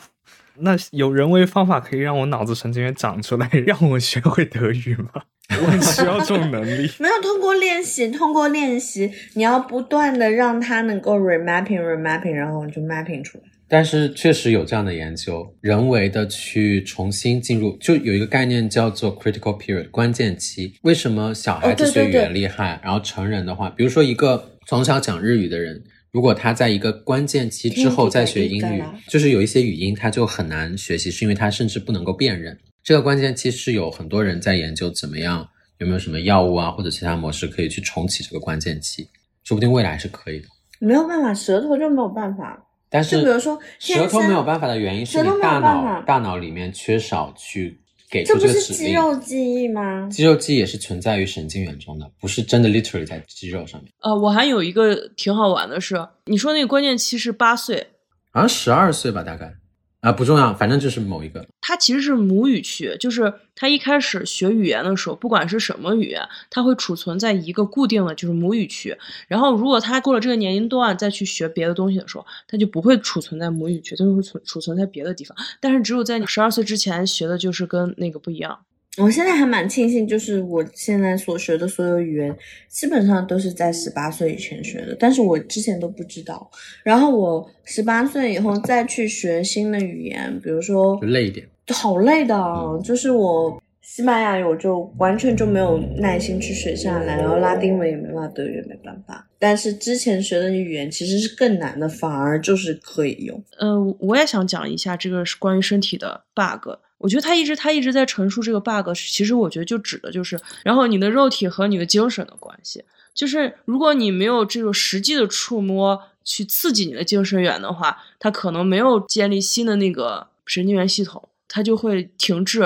Speaker 4: 那有人为方法可以让我脑子神经元长出来，让我学会德语吗？我很需要这种能力。
Speaker 2: 没有通过练习，通过练习，你要不断的让它能够 remapping remapping，然后就 mapping 出来。
Speaker 3: 但是确实有这样的研究，人为的去重新进入，就有一个概念叫做 critical period 关键期。为什么小孩子学语言
Speaker 2: 对
Speaker 3: 厉害，然后成人的话，比如说一个从小讲日语的人，如果他在一个关键期之后再学英语就是有一些语音他就很难学习，是因为他甚至不能够辨认。这个关键期是有很多人在研究怎么样，有没有什么药物啊或者其他模式可以去重启这个关键期，说不定未来是可以的。
Speaker 2: 没有办法，舌头就没有办法。
Speaker 3: 但是
Speaker 2: 就比如说
Speaker 3: 舌头没有办法的原因是你大脑大脑里面缺少去给
Speaker 2: 这不
Speaker 3: 出这个指令。
Speaker 2: 是肌肉记忆吗？
Speaker 3: 肌肉记忆也是存在于神经元中的，不是真的 literally 在肌肉上面。
Speaker 5: 呃，我还有一个挺好玩的是，你说那个关键期是八岁，
Speaker 3: 好像十二岁吧，大概啊不重要，反正就是某一个。
Speaker 5: 它其实是母语区，就是他一开始学语言的时候，不管是什么语言，它会储存在一个固定的就是母语区。然后，如果他过了这个年龄段再去学别的东西的时候，他就不会储存在母语区，它就会储储存在别的地方。但是，只有在你十二岁之前学的，就是跟那个不一样。
Speaker 2: 我现在还蛮庆幸，就是我现在所学的所有语言，基本上都是在十八岁以前学的，但是我之前都不知道。然后我十八岁以后再去学新的语言，比如说
Speaker 3: 就累一点。
Speaker 2: 好累的就是我西班牙语我就完全就没有耐心去学下来，然后拉丁文也没办法，德语也没办法。但是之前学的语言其实是更难的，反而就是可以用。
Speaker 5: 呃，我也想讲一下这个是关于身体的 bug。我觉得他一直他一直在陈述这个 bug，其实我觉得就指的就是，然后你的肉体和你的精神的关系，就是如果你没有这种实际的触摸去刺激你的精神源的话，它可能没有建立新的那个神经元系统，它就会停滞，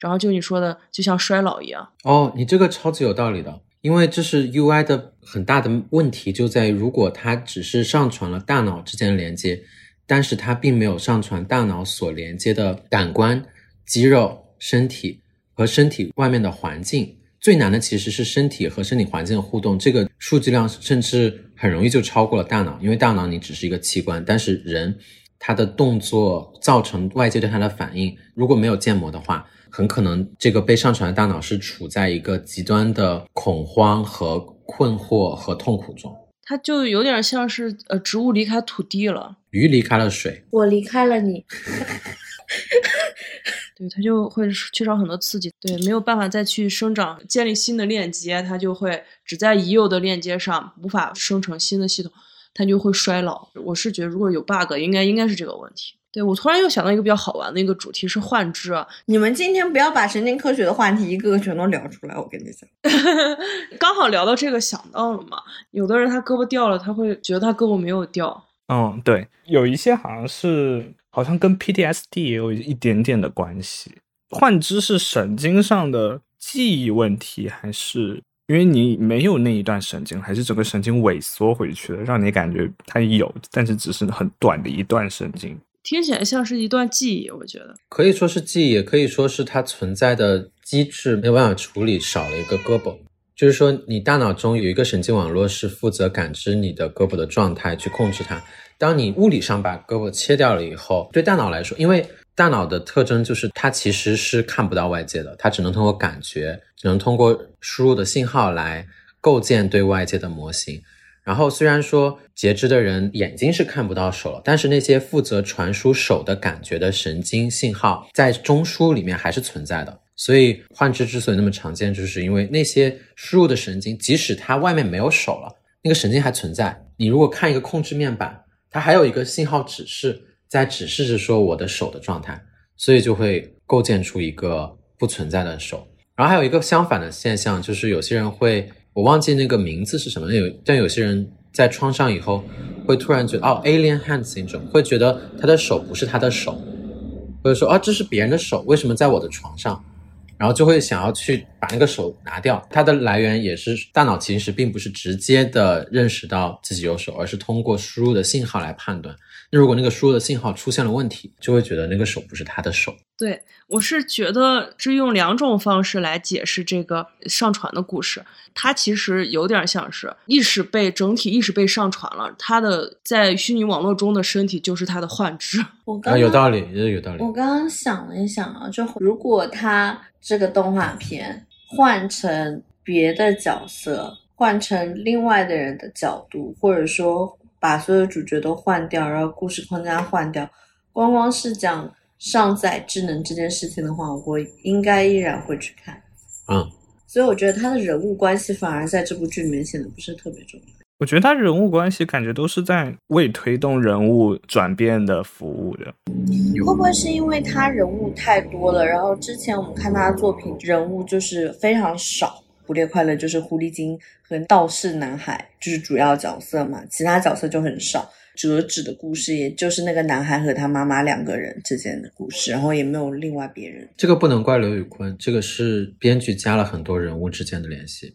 Speaker 5: 然后就你说的，就像衰老一样。
Speaker 3: 哦，你这个超级有道理的，因为这是 UI 的很大的问题，就在于如果它只是上传了大脑之间的连接，但是它并没有上传大脑所连接的感官、肌肉、身体和身体外面的环境。最难的其实是身体和身体环境的互动，这个数据量甚至很容易就超过了大脑，因为大脑你只是一个器官，但是人他的动作造成外界对他的反应，如果没有建模的话，很可能这个被上传的大脑是处在一个极端的恐慌和困惑和痛苦中。
Speaker 5: 它就有点像是呃植物离开土地了，
Speaker 3: 鱼离开了水，
Speaker 2: 我离开了你，
Speaker 5: 对，它就会缺少很多刺激，对，没有办法再去生长、建立新的链接，它就会只在已有的链接上无法生成新的系统，它就会衰老。我是觉得如果有 bug，应该应该是这个问题。对我突然又想到一个比较好玩的一个主题是幻肢啊，
Speaker 2: 你们今天不要把神经科学的话题一个个全都聊出来，我跟你讲。
Speaker 5: 刚好聊到这个想到了嘛，有的人他胳膊掉了，他会觉得他胳膊没有掉，
Speaker 4: 嗯，对，有一些好像是好像跟 PTSD 也有一点点的关系。幻肢是神经上的记忆问题，还是因为你没有那一段神经，还是整个神经萎缩回去了，让你感觉它有，但是只是很短的一段神经？
Speaker 5: 听起来像是一段记忆，我觉得。
Speaker 3: 可以说是记忆，也可以说是它存在的机制没有办法处理，少了一个胳膊。就是说，你大脑中有一个神经网络是负责感知你的胳膊的状态，去控制它。当你物理上把胳膊切掉了以后，对大脑来说，因为大脑的特征就是它其实是看不到外界的，它只能通过感觉，只能通过输入的信号来构建对外界的模型。然后虽然说截肢的人眼睛是看不到手了，但是那些负责传输手的感觉的神经信号在中枢里面还是存在的。所以幻肢之所以那么常见，就是因为那些输入的神经，即使它外面没有手了，那个神经还存在。你如果看一个控制面板，它还有一个信号指示在指示着说我的手的状态，所以就会构建出一个不存在的手。然后还有一个相反的现象，就是有些人会，我忘记那个名字是什么，有但有些人在创伤以后会突然觉得哦，alien hand syndrome，会觉得他的手不是他的手，或者说啊这是别人的手，为什么在我的床上？然后就会想要去把那个手拿掉。它的来源也是大脑其实并不是直接的认识到自己有手，而是通过输入的信号来判断。那如果那个输入的信号出现了问题，就会觉得那个手不是他的手。
Speaker 5: 对我是觉得是用两种方式来解释这个上传的故事，它其实有点像是意识被整体意识被上传了，它的在虚拟网络中的身体就是它的幻肢。
Speaker 3: 啊，
Speaker 2: 我刚刚
Speaker 3: 有道理，也有道理。
Speaker 2: 我刚刚想了一想啊，就如果他这个动画片换成别的角色，换成另外的人的角度，或者说把所有主角都换掉，然后故事框架换掉，光光是讲上载智能这件事情的话，我应该依然会去看。
Speaker 3: 嗯，
Speaker 2: 所以我觉得他的人物关系反而在这部剧里面显得不是特别重要。
Speaker 4: 我觉得他人物关系感觉都是在为推动人物转变的服务的。
Speaker 2: 会不会是因为他人物太多了，然后之前我们看他的作品人物就是非常少，《蝴蝶快乐》就是狐狸精和道士男孩就是主要角色嘛，其他角色就很少。折纸的故事也就是那个男孩和他妈妈两个人之间的故事，然后也没有另外别人。
Speaker 3: 这个不能怪刘宇坤，这个是编剧加了很多人物之间的联系。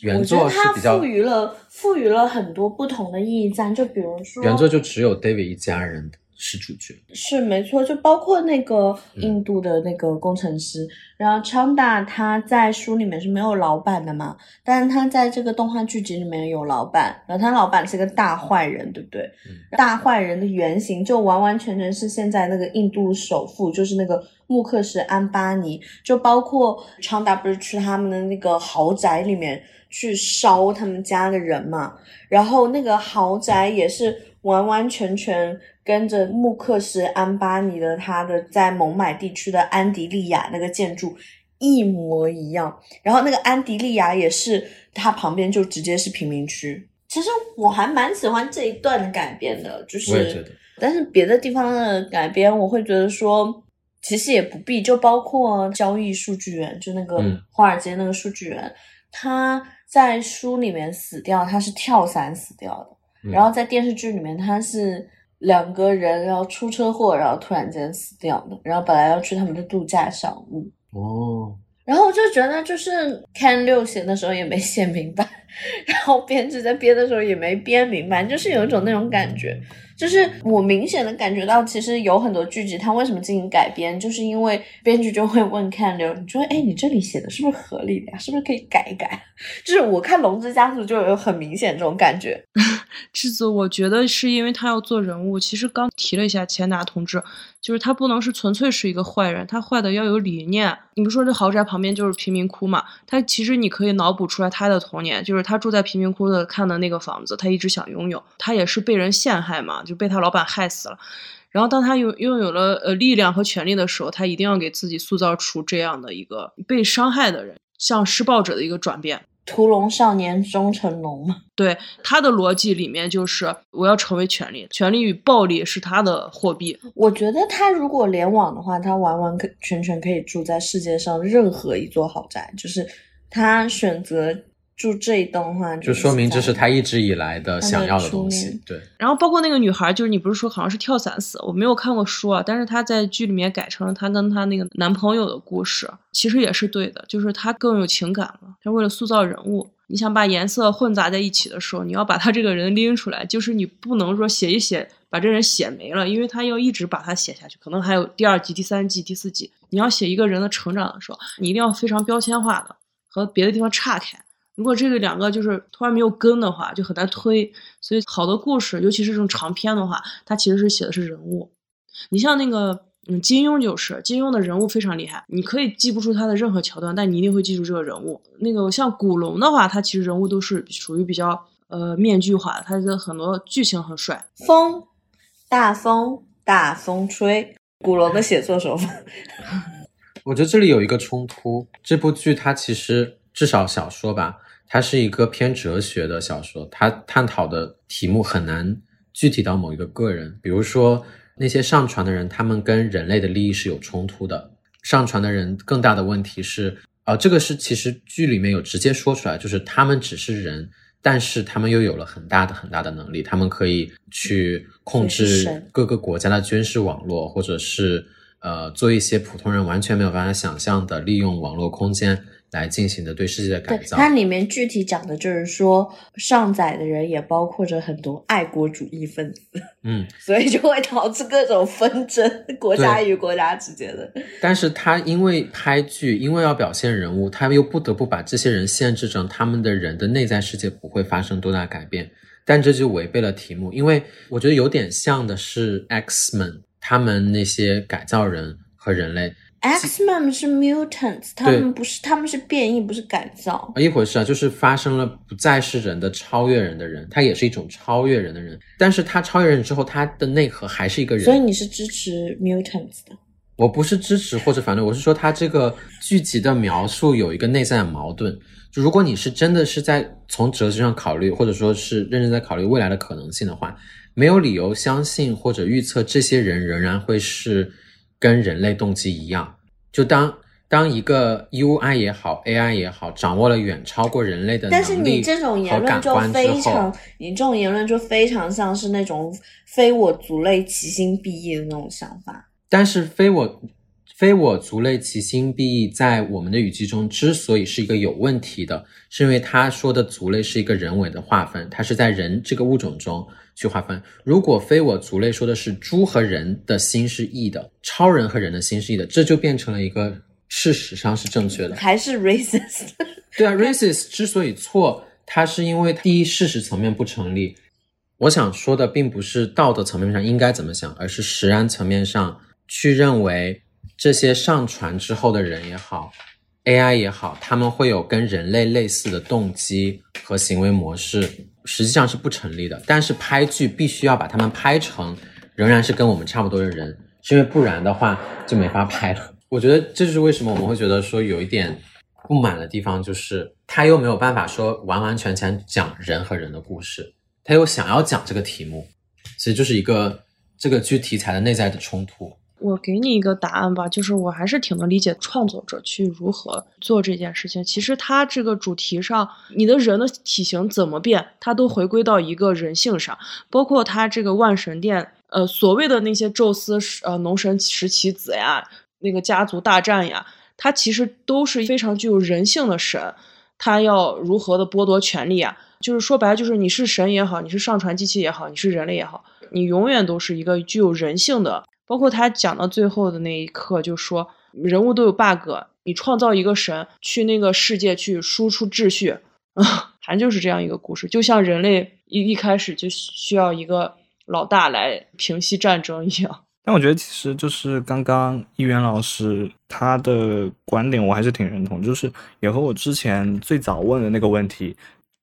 Speaker 3: 原作是比较
Speaker 2: 赋，予了赋予了很多不同的意义在，就比如说
Speaker 3: 原作就只有 David 一家人是主角。
Speaker 2: 是没错，就包括那个
Speaker 3: 嗯
Speaker 2: 印度的那个工程师，然后昌达他在书里面是没有老板的嘛，但是他在这个动画剧集里面有老板，然后他老板是个大坏人，对不对？
Speaker 3: 嗯
Speaker 2: 大坏人的原型就完完全全是现在那个印度首富，就是那个穆克什安巴尼，就包括昌达不是去他们的那个豪宅里面去烧他们家的人嘛，然后那个豪宅也是完完全全跟着穆克什安巴尼的他的在孟买地区的安迪利亚那个建筑一模一样。然后那个安迪利亚也是它旁边就直接是贫民区。其实我还蛮喜欢这一段的改编的，就是但是别的地方的改编，我会觉得说，其实也不必，就包括交易数据员，就那个
Speaker 3: 嗯
Speaker 2: 华尔街那个数据员，他在书里面死掉，他是跳伞死掉的，
Speaker 3: 嗯
Speaker 2: 然后在电视剧里面他是两个人然后出车祸，然后突然间死掉的，然后本来要去他们的度假小屋，
Speaker 3: 哦，
Speaker 2: 然后我就觉得，就是 Can 六写的时候也没写明白，然后编剧在编的时候也没编明白，就是有一种那种感觉，就是我明显的感觉到，其实有很多剧集它为什么进行改编，就是因为编剧就会问 Can 六，你说，哎，你这里写的是不是合理的呀？是不是可以改一改？就是我看《龙之家族》就有很明显这种感觉，
Speaker 5: 质子，我觉得是因为他要做人物。其实刚提了一下钱达同志，就是他不能是纯粹是一个坏人，他坏的要有理念。你不说这豪宅旁边就是贫民窟嘛？他其实你可以脑补出来他的童年，就是他住在贫民窟的看的那个房子，他一直想拥有。他也是被人陷害嘛，就被他老板害死了。然后当他拥拥有了呃力量和权力的时候，他一定要给自己塑造出这样的一个被伤害的人，向施暴者的一个转变。
Speaker 2: 屠龙少年终成龙嘛。
Speaker 5: 对他的逻辑里面就是我要成为权力，权力与暴力是他的货币。
Speaker 2: 我觉得他如果联网的话，他完完全全可以住在世界上任何一座豪宅，就是他选择住这一栋的话，
Speaker 3: 就说明这是他一直以来的想要的东西。对，
Speaker 5: 然后包括那个女孩，就是你不是说好像是跳伞死，我没有看过书啊，但是她在剧里面改成了她跟她那个男朋友的故事，其实也是对的，就是她更有情感了。她为了塑造人物，你想把颜色混杂在一起的时候，你要把他这个人拎出来，就是你不能说写一写把这人写没了，因为他要一直把他写下去，可能还有第二季、第三季、第四季。你要写一个人的成长的时候，你一定要非常标签化的，和别的地方岔开。如果这个两个就是突然没有根的话，就很难推。所以好的故事，尤其是这种长篇的话，它其实是写的是人物。你像那个嗯金庸就是金庸的人物非常厉害，你可以记不住他的任何桥段，但你一定会记住这个人物。那个像古龙的话，他其实人物都是属于比较呃面具化的，他的很多剧情很帅。
Speaker 2: 风，大风，大风吹。古龙的写作手法，
Speaker 3: 我觉得这里有一个冲突。这部剧它其实至少小说吧，它是一个偏哲学的小说，它探讨的题目很难具体到某一个个人。比如说那些上传的人，他们跟人类的利益是有冲突的。上传的人更大的问题是，呃，这个是其实剧里面有直接说出来，就是他们只是人。但是他们又有了很大的很大的能力，他们可以去控制各个国家的军事网络，或者是呃做一些普通人完全没有办法想象的，利用网络空间来进行的对世界的改，造。
Speaker 2: 它里面具体讲的就是说，上载的人也包括着很多爱国主义分子，
Speaker 3: 嗯，
Speaker 2: 所以就会导致各种纷争，国家与国家之间的。
Speaker 3: 但是他因为拍剧，因为要表现人物，他又不得不把这些人限制成他们的人的内在世界不会发生多大改变，但这就违背了题目，因为我觉得有点像的是 X Men 他们那些改造人和人类
Speaker 2: X-Men 是 mutants，他们不是，他们是变异，不是改造。
Speaker 3: 一回事啊，就是发生了不再是人的超越人的人，他也是一种超越人的人，但是他超越人之后，他的内核还是一个人。
Speaker 2: 所以你是支持 mutants 的？
Speaker 3: 我不是支持或者反对，我是说他这个剧集的描述有一个内在的矛盾。就如果你是真的是在从哲学上考虑，或者说是认真在考虑未来的可能性的话，没有理由相信或者预测这些人仍然会是跟人类动机一样。就当当一个 UI 也好，AI 也好，掌握了远超过人类的能力但是
Speaker 2: 你这种言论就非常，，你这种言论就非常像是那种非我族类，其心必异的那种想法。
Speaker 3: 但是非我非我族类，其心必异，在我们的语境中之所以是一个有问题的，是因为他说的族类是一个人为的划分，它是在人这个物种中去划分。如果非我族类说的是猪和人的心是异的，超人和人的心是异的，这就变成了一个事实上是正确的。
Speaker 2: 还是 racist，
Speaker 3: 对啊，racist 之所以错，它是因为第一事实层面不成立。我想说的并不是道德层面上应该怎么想，而是实然层面上去认为这些上传之后的人也好，AI 也好，他们会有跟人类类似的动机和行为模式，实际上是不成立的。但是拍剧必须要把他们拍成仍然是跟我们差不多的人，是因为不然的话就没法拍了。我觉得这就是为什么我们会觉得说有一点不满的地方，就是他又没有办法说完完全全讲人和人的故事，他又想要讲这个题目，所以就是一个这个剧题材的内在的冲突。
Speaker 5: 我给你一个答案吧，就是我还是挺能理解创作者去如何做这件事情。其实他这个主题上，你的人的体型怎么变，它都回归到一个人性上，包括他这个万神殿，呃，所谓的那些宙斯呃农神十七子呀，那个家族大战呀，它其实都是非常具有人性的神，他要如何的剥夺权利啊？就是说白了，就是你是神也好，你是上传机器也好，你是人类也好，你永远都是一个具有人性的。包括他讲到最后的那一刻，就说人物都有 bug，你创造一个神去那个世界去输出秩序，啊，反正就是这样一个故事，就像人类一一开始就需要一个老大来平息战争一样。
Speaker 4: 但我觉得其实就是刚刚一元老师他的观点，我还是挺认同，就是也和我之前最早问的那个问题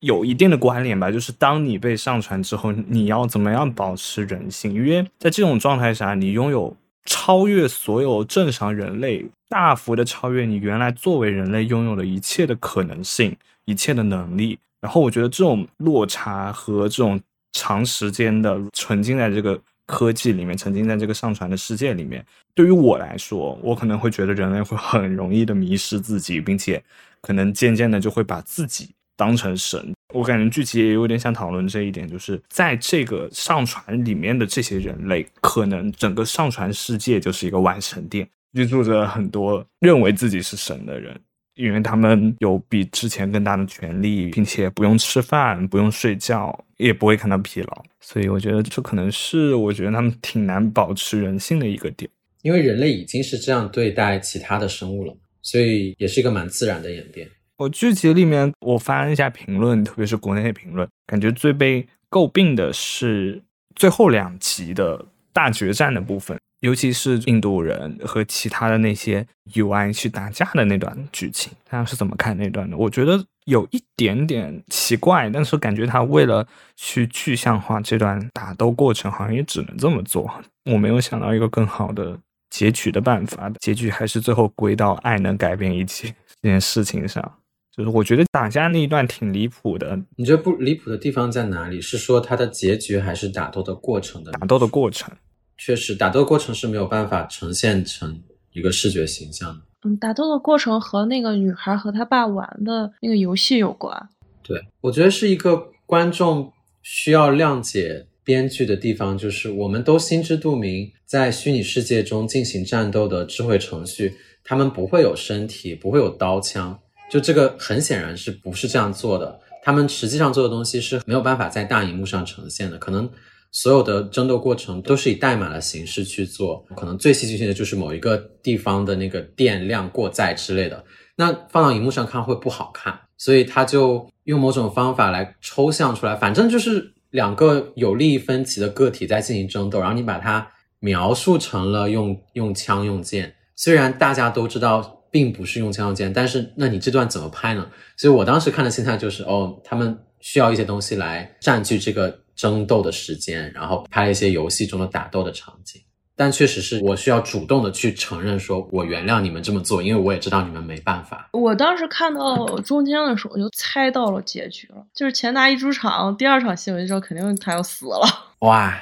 Speaker 4: 有一定的关联吧。就是当你被上传之后，你要怎么样保持人性？因为在这种状态下，你拥有超越所有正常人类，大幅的超越你原来作为人类拥有的一切的可能性、一切的能力。然后我觉得这种落差和这种长时间的沉浸在这个科技里面，沉浸在这个上传的世界里面，对于我来说，我可能会觉得人类会很容易的迷失自己，并且可能渐渐的就会把自己当成神。我感觉剧集也有点想讨论这一点，就是在这个上传里面的这些人类，可能整个上传世界就是一个万神殿，居住着很多认为自己是神的人。因为他们有比之前更大的权利，并且不用吃饭、不用睡觉，也不会感到疲劳，所以我觉得这可能是我觉得他们挺难保持人性的一个点。
Speaker 3: 因为人类已经是这样对待其他的生物了，所以也是一个蛮自然的演变。
Speaker 4: 我剧集里面我翻了一下评论，特别是国内的评论，感觉最被诟病的是最后两集的大决战的部分，尤其是印度人和其他的那些 UI 去打架的那段剧情。大家是怎么看那段的？我觉得有一点点奇怪，但是感觉他为了去具象化这段打斗过程，好像也只能这么做。我没有想到一个更好的结局的办法，结局还是最后归到爱能改变一切 这件事情上。就是我觉得打架那一段挺离谱的，
Speaker 3: 你觉得不离谱的地方在哪里？是说它的结局，还是打斗的过程的？
Speaker 4: 打斗的过程。
Speaker 3: 确实，打斗的过程是没有办法呈现成一个视觉形象的。
Speaker 5: 嗯，打斗的过程和那个女孩和她爸玩的那个游戏有关。
Speaker 3: 对，我觉得是一个观众需要谅解编剧的地方，就是我们都心知肚明，在虚拟世界中进行战斗的智慧程序，他们不会有身体，不会有刀枪，就这个很显然是不是这样做的。他们实际上做的东西是没有办法在大荧幕上呈现的，可能所有的争斗过程都是以代码的形式去做，可能最戏剧性的就是某一个地方的那个电量过载之类的。那放到荧幕上看会不好看，所以他就用某种方法来抽象出来，反正就是两个有利益分歧的个体在进行争斗，然后你把它描述成了用用枪用剑，虽然大家都知道并不是用枪用剑，但是那你这段怎么拍呢？所以我当时看的心态就是，哦，他们需要一些东西来占据这个争斗的时间，然后拍一些游戏中的打斗的场景。但确实是我需要主动的去承认，说我原谅你们这么做，因为我也知道你们没办法。
Speaker 5: 我当时看到中间的时候，我就猜到了结局了，就是钱达一出场，第二场戏我就知道肯定他要死了。
Speaker 3: 哇，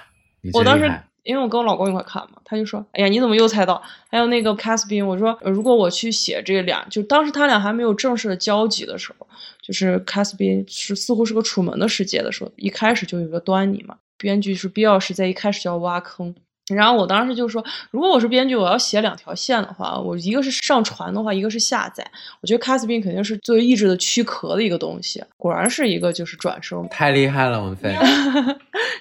Speaker 3: 你
Speaker 5: 我当时因为我跟我老公一块看嘛，他就说：“哎呀，你怎么又猜到？”还有那个卡斯宾，我说如果我去写这俩，就当时他俩还没有正式的交集的时候，就是卡斯宾是似乎是个楚门的世界的时候，一开始就有个端倪嘛。编剧是必要是在一开始就要挖坑。然后我当时就说，如果我是编剧，我要写两条线的话，我一个是上传的话，一个是下载。我觉得 c a s b i n 肯定是作为意志的躯壳的一个东西，果然是一个就是转生。
Speaker 3: 太厉害了，文飞。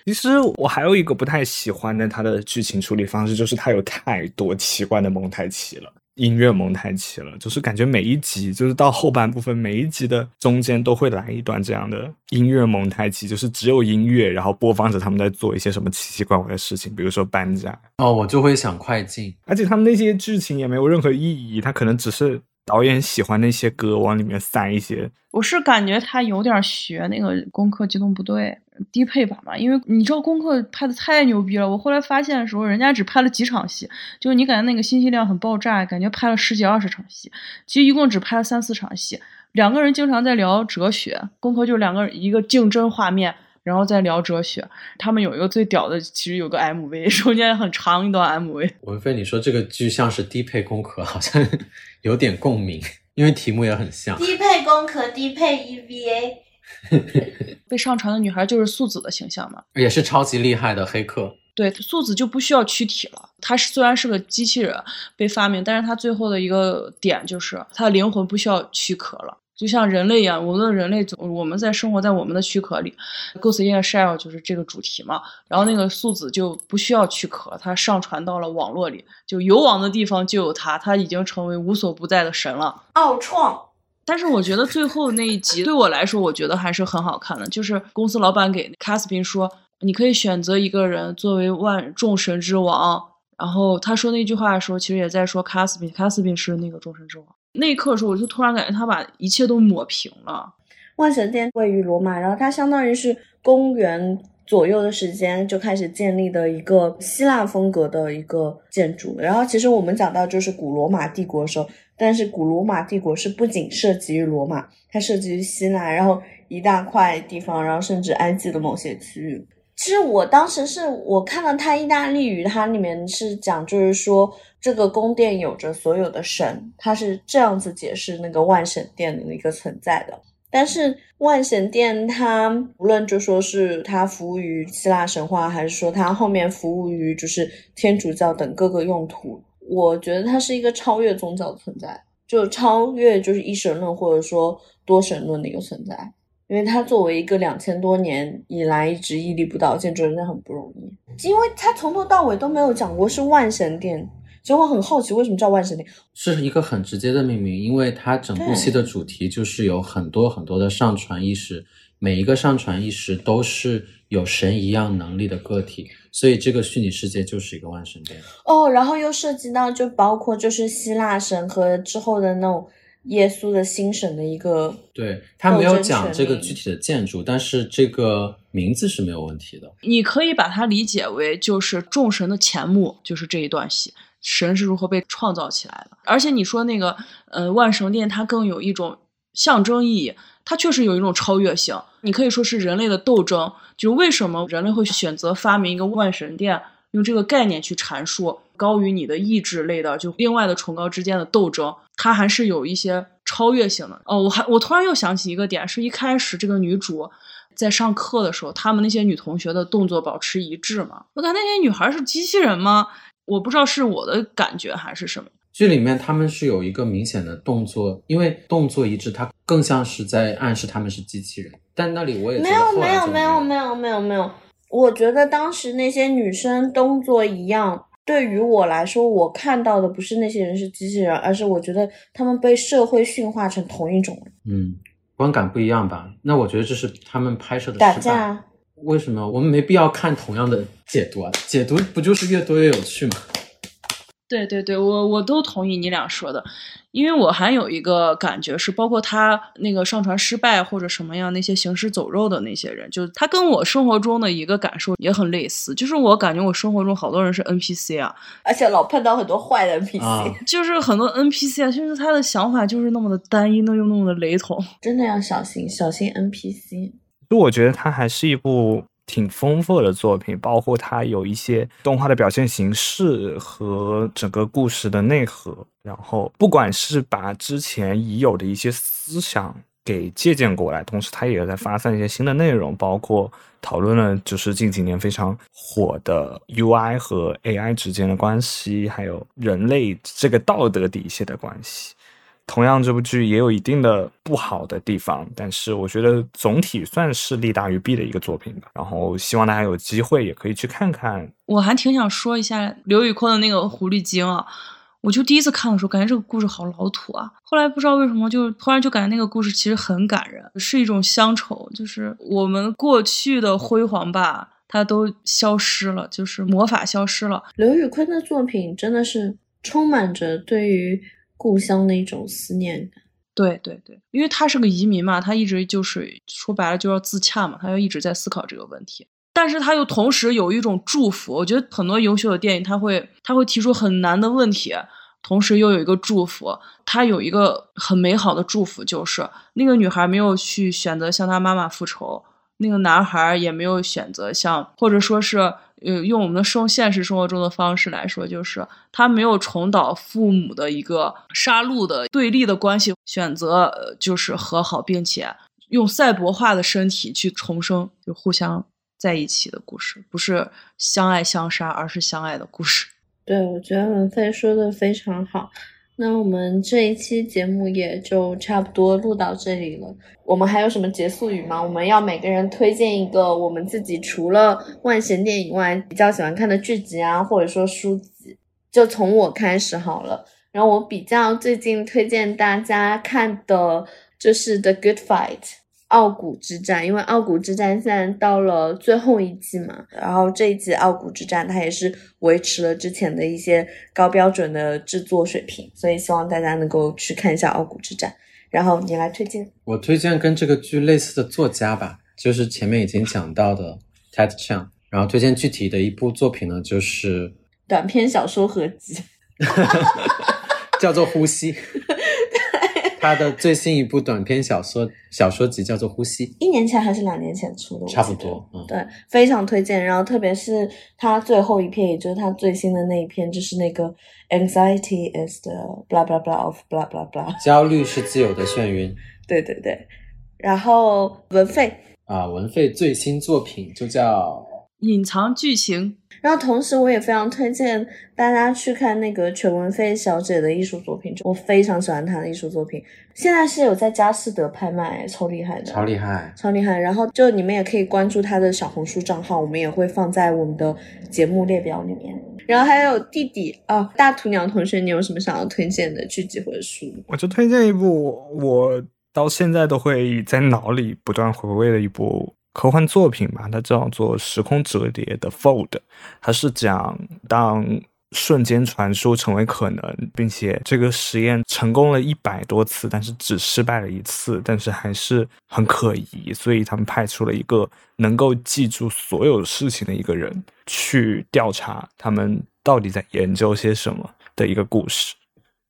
Speaker 4: 其实我还有一个不太喜欢的他的剧情处理方式，就是他有太多奇怪的蒙太奇了。音乐蒙太奇了，就是感觉每一集，就是到后半部分，每一集的中间都会来一段这样的音乐蒙太奇，就是只有音乐，然后播放着他们在做一些什么奇奇怪怪的事情，比如说搬家，
Speaker 3: 哦，我就会想快进。
Speaker 4: 而且他们那些剧情也没有任何意义，他可能只是导演喜欢那些歌往里面塞一些。
Speaker 5: 我是感觉他有点学那个《攻克机动部队》低配版吧，因为你知道《攻克》拍的太牛逼了。我后来发现的时候，人家只拍了几场戏，就是你感觉那个信息量很爆炸，感觉拍了十几二十场戏，其实一共只拍了三四场戏。两个人经常在聊哲学，《攻克》就是两个人一个竞争画面。然后再聊哲学，他们有一个最屌的，其实有个 MV，中间很长一段 MV。
Speaker 3: 文飞，你说这个剧像是低配功课，好像有点共鸣，因为题目也很像。
Speaker 2: 低配工壳，低配 EVA，
Speaker 5: 被上传的女孩就是素子的形象嘛，
Speaker 3: 也是超级厉害的黑客。
Speaker 5: 对，素子就不需要躯体了。她是虽然是个机器人被发明，但是她最后的一个点就是她的灵魂不需要躯壳了。就像人类一样，我们的人类总我们在生活在我们的躯壳里，Ghost in the Shell 就是这个主题嘛。然后那个素子就不需要躯壳，它上传到了网络里，就有网的地方就有它，它已经成为无所不在的神了。
Speaker 2: 奥创，
Speaker 5: 但是我觉得最后那一集对我来说，我觉得还是很好看的。就是公司老板给卡斯宾说，你可以选择一个人作为万众神之王。然后他说那句话的时候，其实也在说卡斯宾，卡斯宾是那个众神之王。那一刻的时候，我就突然感觉他把一切都抹平了。
Speaker 2: 万神殿位于罗马，然后它相当于是公元左右的时间就开始建立的一个希腊风格的一个建筑。然后其实我们讲到就是古罗马帝国的时候，但是古罗马帝国是不仅涉及于罗马，它涉及于希腊，然后一大块地方，然后甚至埃及的某些区域。其实我当时是我看了它意大利语，它里面是讲就是说这个宫殿有着所有的神，它是这样子解释那个万神殿的一个存在的。但是万神殿它无论就说是它服务于希腊神话，还是说它后面服务于就是天主教等各个用途，我觉得它是一个超越宗教存在，就超越就是一神论或者说多神论的一个存在。因为它作为一个两千多年以来一直屹立不倒的建筑，真的很不容易。因为它从头到尾都没有讲过是万神殿，所以我很好奇为什么叫万神殿。
Speaker 3: 是一个很直接的命名，因为它整部戏的主题就是有很多很多的上传意识，每一个上传意识都是有神一样能力的个体，所以这个虚拟世界就是一个万神殿。
Speaker 2: 哦，然后又涉及到就包括就是希腊神和之后的那种耶稣的新神的一个，
Speaker 3: 对他没有讲这个具体的建筑，但是这个名字是没有问题的。
Speaker 5: 你可以把它理解为就是众神的前幕，就是这一段戏，神是如何被创造起来的。而且你说那个呃万神殿，它更有一种象征意义，它确实有一种超越性。你可以说是人类的斗争，就是为什么人类会选择发明一个万神殿，用这个概念去阐述高于你的意志类的，就另外的崇高之间的斗争，它还是有一些超越性的。哦，我还我突然又想起一个点，是一开始这个女主。在上课的时候，她们那些女同学的动作保持一致嘛？我感觉那些女孩是机器人吗？我不知道是我的感觉还是什么。
Speaker 3: 剧里面他们是有一个明显的动作，因为动作一致，它更像是在暗示他们是机器人。但那里我也
Speaker 2: 没有没有没有没有没有没有，我觉得当时那些女生动作一样。对于我来说，我看到的不是那些人是机器人，而是我觉得他们被社会驯化成同一种人。
Speaker 3: 嗯，观感不一样吧？那我觉得这是他们拍摄的失败。
Speaker 2: 打架，
Speaker 3: 为什么我们没必要看同样的解读啊？解读不就是越多越有趣吗？
Speaker 5: 对对对，我我都同意你俩说的，因为我还有一个感觉是，包括他那个上传失败或者什么样那些行尸走肉的那些人，就他跟我生活中的一个感受也很类似，就是我感觉我生活中好多人是 NPC 啊，
Speaker 2: 而且老碰到很多坏的 NPC，、
Speaker 3: 啊
Speaker 5: 就是很多 NPC 啊，就是他的想法就是那么的单一，那又那么的雷同。
Speaker 2: 真的要小心小心 NPC。
Speaker 4: 就我觉得它还是一部挺丰富的作品，包括它有一些动画的表现形式和整个故事的内核。然后，不管是把之前已有的一些思想给借鉴过来，同时它也在发散一些新的内容，包括讨论了就是近几年非常火的 UI 和 AI 之间的关系，还有人类这个道德底线的关系。同样，这部剧也有一定的不好的地方，但是我觉得总体算是利大于弊的一个作品吧。然后希望大家有机会也可以去看看。
Speaker 5: 我还挺想说一下刘宇坤的那个狐狸精啊，我就第一次看的时候感觉这个故事好老土啊，后来不知道为什么就突然就感觉那个故事其实很感人，是一种乡愁，就是我们过去的辉煌吧，它都消失了，就是魔法消失了。
Speaker 2: 刘宇坤的作品真的是充满着对于故乡的一种思念感。
Speaker 5: 对对对，因为他是个移民嘛，他一直就是说白了就要自洽嘛，他要一直在思考这个问题。但是他又同时有一种祝福，我觉得很多优秀的电影他会他会提出很难的问题，同时又有一个祝福。他有一个很美好的祝福，就是那个女孩没有去选择向她妈妈复仇，那个男孩也没有选择向，或者说是呃用我们的生现实生活中的方式来说，就是他没有重蹈父母的一个杀戮的对立的关系，选择就是和好，并且用赛博化的身体去重生，就互相在一起的故事，不是相爱相杀，而是相爱的故事。
Speaker 2: 对，我觉得文飞说的非常好。那我们这一期节目也就差不多录到这里了。我们还有什么结束语吗？我们要每个人推荐一个我们自己除了《万神殿》以外比较喜欢看的剧集啊，或者说书籍。就从我开始好了。然后我比较最近推荐大家看的就是《The Good Fight》傲骨之战，因为傲骨之战现在到了最后一季嘛，然后这一季傲骨之战它也是维持了之前的一些高标准的制作水平，所以希望大家能够去看一下傲骨之战。然后你来推荐，
Speaker 3: 我推荐跟这个剧类似的作家吧，就是前面已经讲到的 Ted Chiang。然后推荐具体的一部作品呢，就是
Speaker 2: 短篇小说合集。
Speaker 3: 叫做《呼吸》，他的最新一部短篇小说 小说集叫做《呼吸》，
Speaker 2: 一年前还是两年前出的，
Speaker 3: 差不多。嗯，
Speaker 2: 对，非常推荐。然后特别是他最后一篇，也就是他最新的那一篇，就是那个 anxiety is the blah blah blah of blah blah blah。
Speaker 3: 焦虑是自由的眩晕
Speaker 2: 对对对。然后文费，
Speaker 3: 啊。文费最新作品就叫
Speaker 5: 隐藏剧情，
Speaker 2: 然后同时我也非常推荐大家去看那个全文飞小姐的艺术作品，就我非常喜欢她的艺术作品，现在是有在佳士得拍卖，超厉害的，
Speaker 3: 超厉害。
Speaker 2: 超厉害。然后就你们也可以关注她的小红书账号，我们也会放在我们的节目列表里面。然后还有弟弟哦，大图鸟同学，你有什么想要推荐的剧集或者书？
Speaker 4: 我就推荐一部我到现在都会在脑里不断回味的一部科幻作品吧，它叫做《时空折叠的 Fold》，它是讲当瞬间传输成为可能，并且这个实验成功了一百多次，但是只失败了一次，但是还是很可疑，所以他们派出了一个能够记住所有事情的一个人去调查他们到底在研究些什么的一个故事。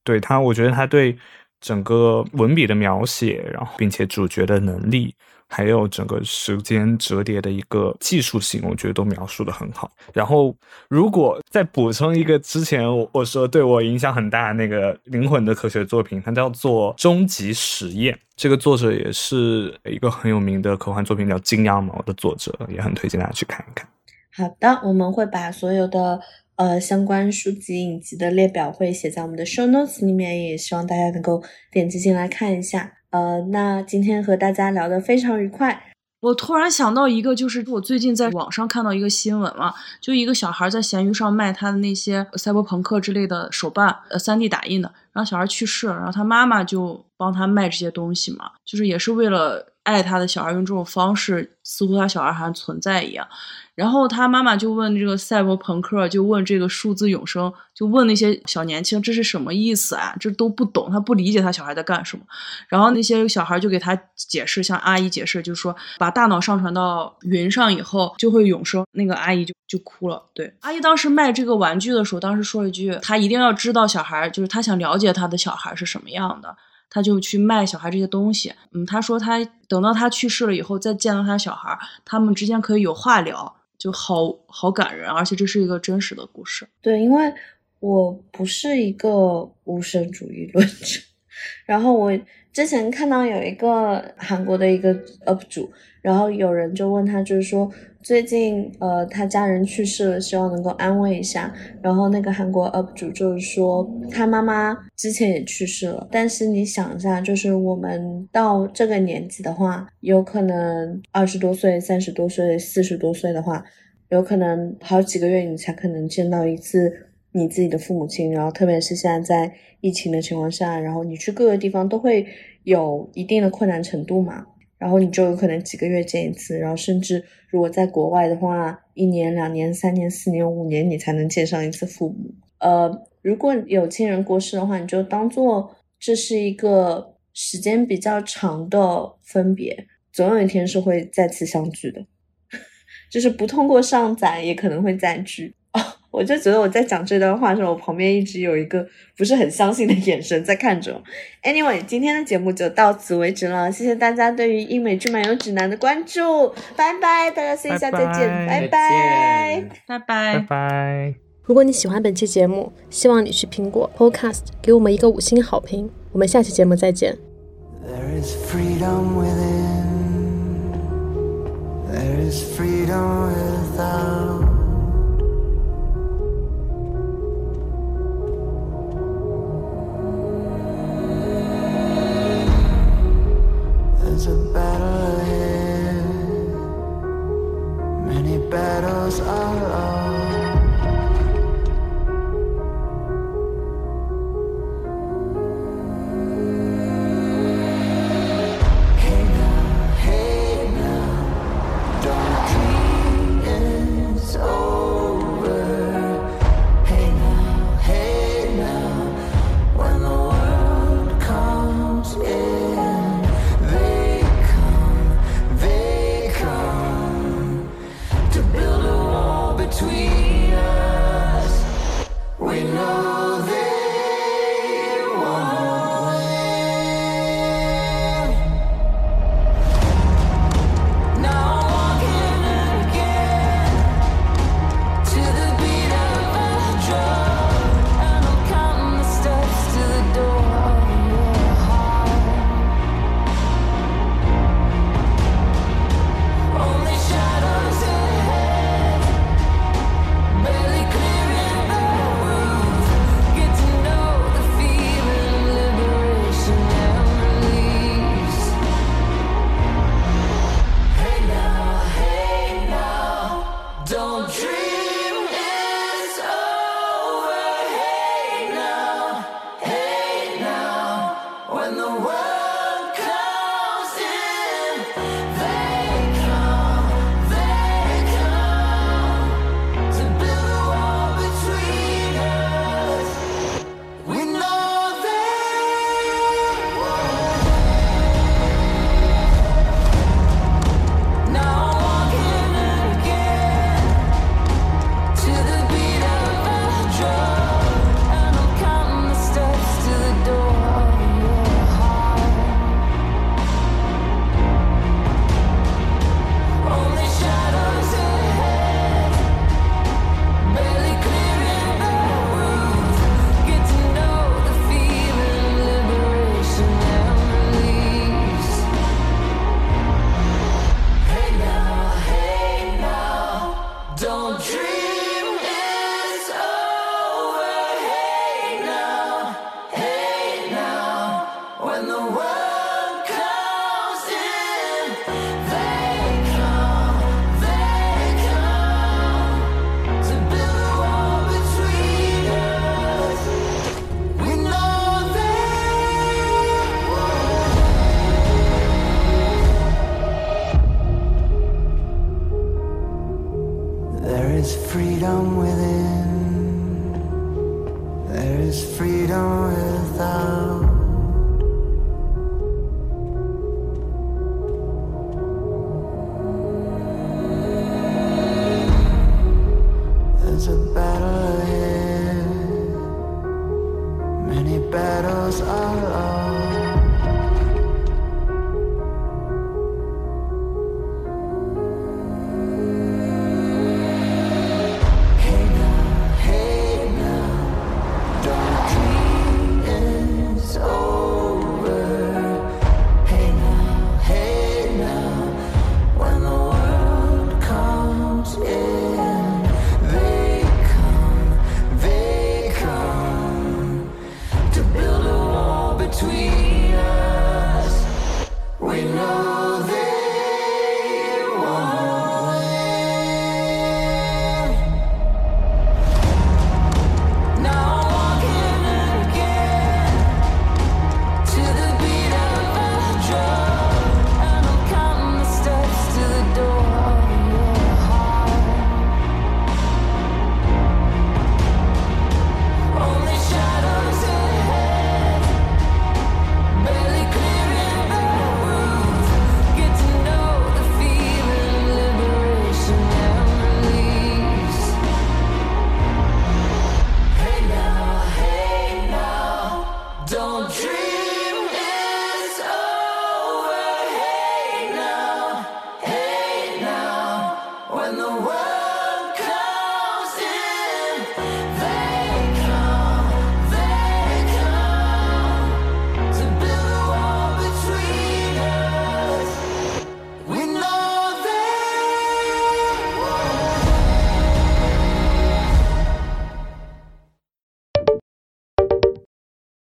Speaker 4: 对他，我觉得他对整个文笔的描写，然后并且主角的能力，还有整个时间折叠的一个技术性，我觉得都描述的很好。然后，如果再补充一个之前我我说对我影响很大的那个灵魂的科学作品，它叫做《终极实验》。这个作者也是一个很有名的科幻作品，叫《金羊毛》的作者，也很推荐大家去看一看。
Speaker 2: 好的，我们会把所有的呃相关书籍影集的列表会写在我们的 show notes 里面，也希望大家能够点击进来看一下。呃，那今天和大家聊得非常愉快，
Speaker 5: 我突然想到一个，就是我最近在网上看到一个新闻嘛，就一个小孩在闲鱼上卖他的那些赛博朋克之类的手办，呃，3 D 打印的，然后小孩去世了，然后他妈妈就帮他卖这些东西嘛，就是也是为了爱他的小孩，用这种方式，似乎他小孩还存在一样。然后他妈妈就问这个赛博朋克，就问这个数字永生，就问那些小年轻这是什么意思啊？这都不懂，他不理解他小孩在干什么。然后那些小孩就给他解释，向阿姨解释，就是说把大脑上传到云上以后就会永生。那个阿姨就就哭了。对，阿姨当时卖这个玩具的时候，当时说了一句，她一定要知道小孩，就是她想了解她的小孩是什么样的。他就去卖小孩这些东西，嗯，他说他等到他去世了以后，再见到他小孩，他们之间可以有话聊，就好好感人，而且这是一个真实的故事。
Speaker 2: 对，因为我不是一个无神主义论者，然后我之前看到有一个韩国的一个 UP 主，然后有人就问他，就是说最近呃他家人去世了，希望能够安慰一下。然后那个韩国 UP 主就是说他妈妈之前也去世了，但是你想一下，就是我们到这个年纪的话，有可能二十多岁、三十多岁、四十多岁的话，有可能好几个月你才可能见到一次你自己的父母亲，然后特别是现在在疫情的情况下，然后你去各个地方都会有一定的困难程度嘛，然后你就有可能几个月见一次，然后甚至如果在国外的话，一年、两年、三年、四年、五年你才能见上一次父母。呃，如果有亲人过世的话，你就当做这是一个时间比较长的分别，总有一天是会再次相聚的。就是不通过上载也可能会再聚。哦，我就觉得我在讲这段话的时候，我旁边一直有一个不是很相信的眼神在看着我。Anyway，今天的节目就到此为止了，谢谢大家对于英美剧漫游指南的关注，拜拜，大家线下再见，拜
Speaker 4: 拜
Speaker 2: 拜。
Speaker 5: 拜
Speaker 4: 拜
Speaker 5: 拜。
Speaker 4: 拜。
Speaker 6: 如果你喜欢本期节目，希望你去苹果 Podcast 给我们一个五星好评。我们下期节目再见。
Speaker 7: There is freedom within. There is freedom without. There's a battle ahead. Many battles are lost.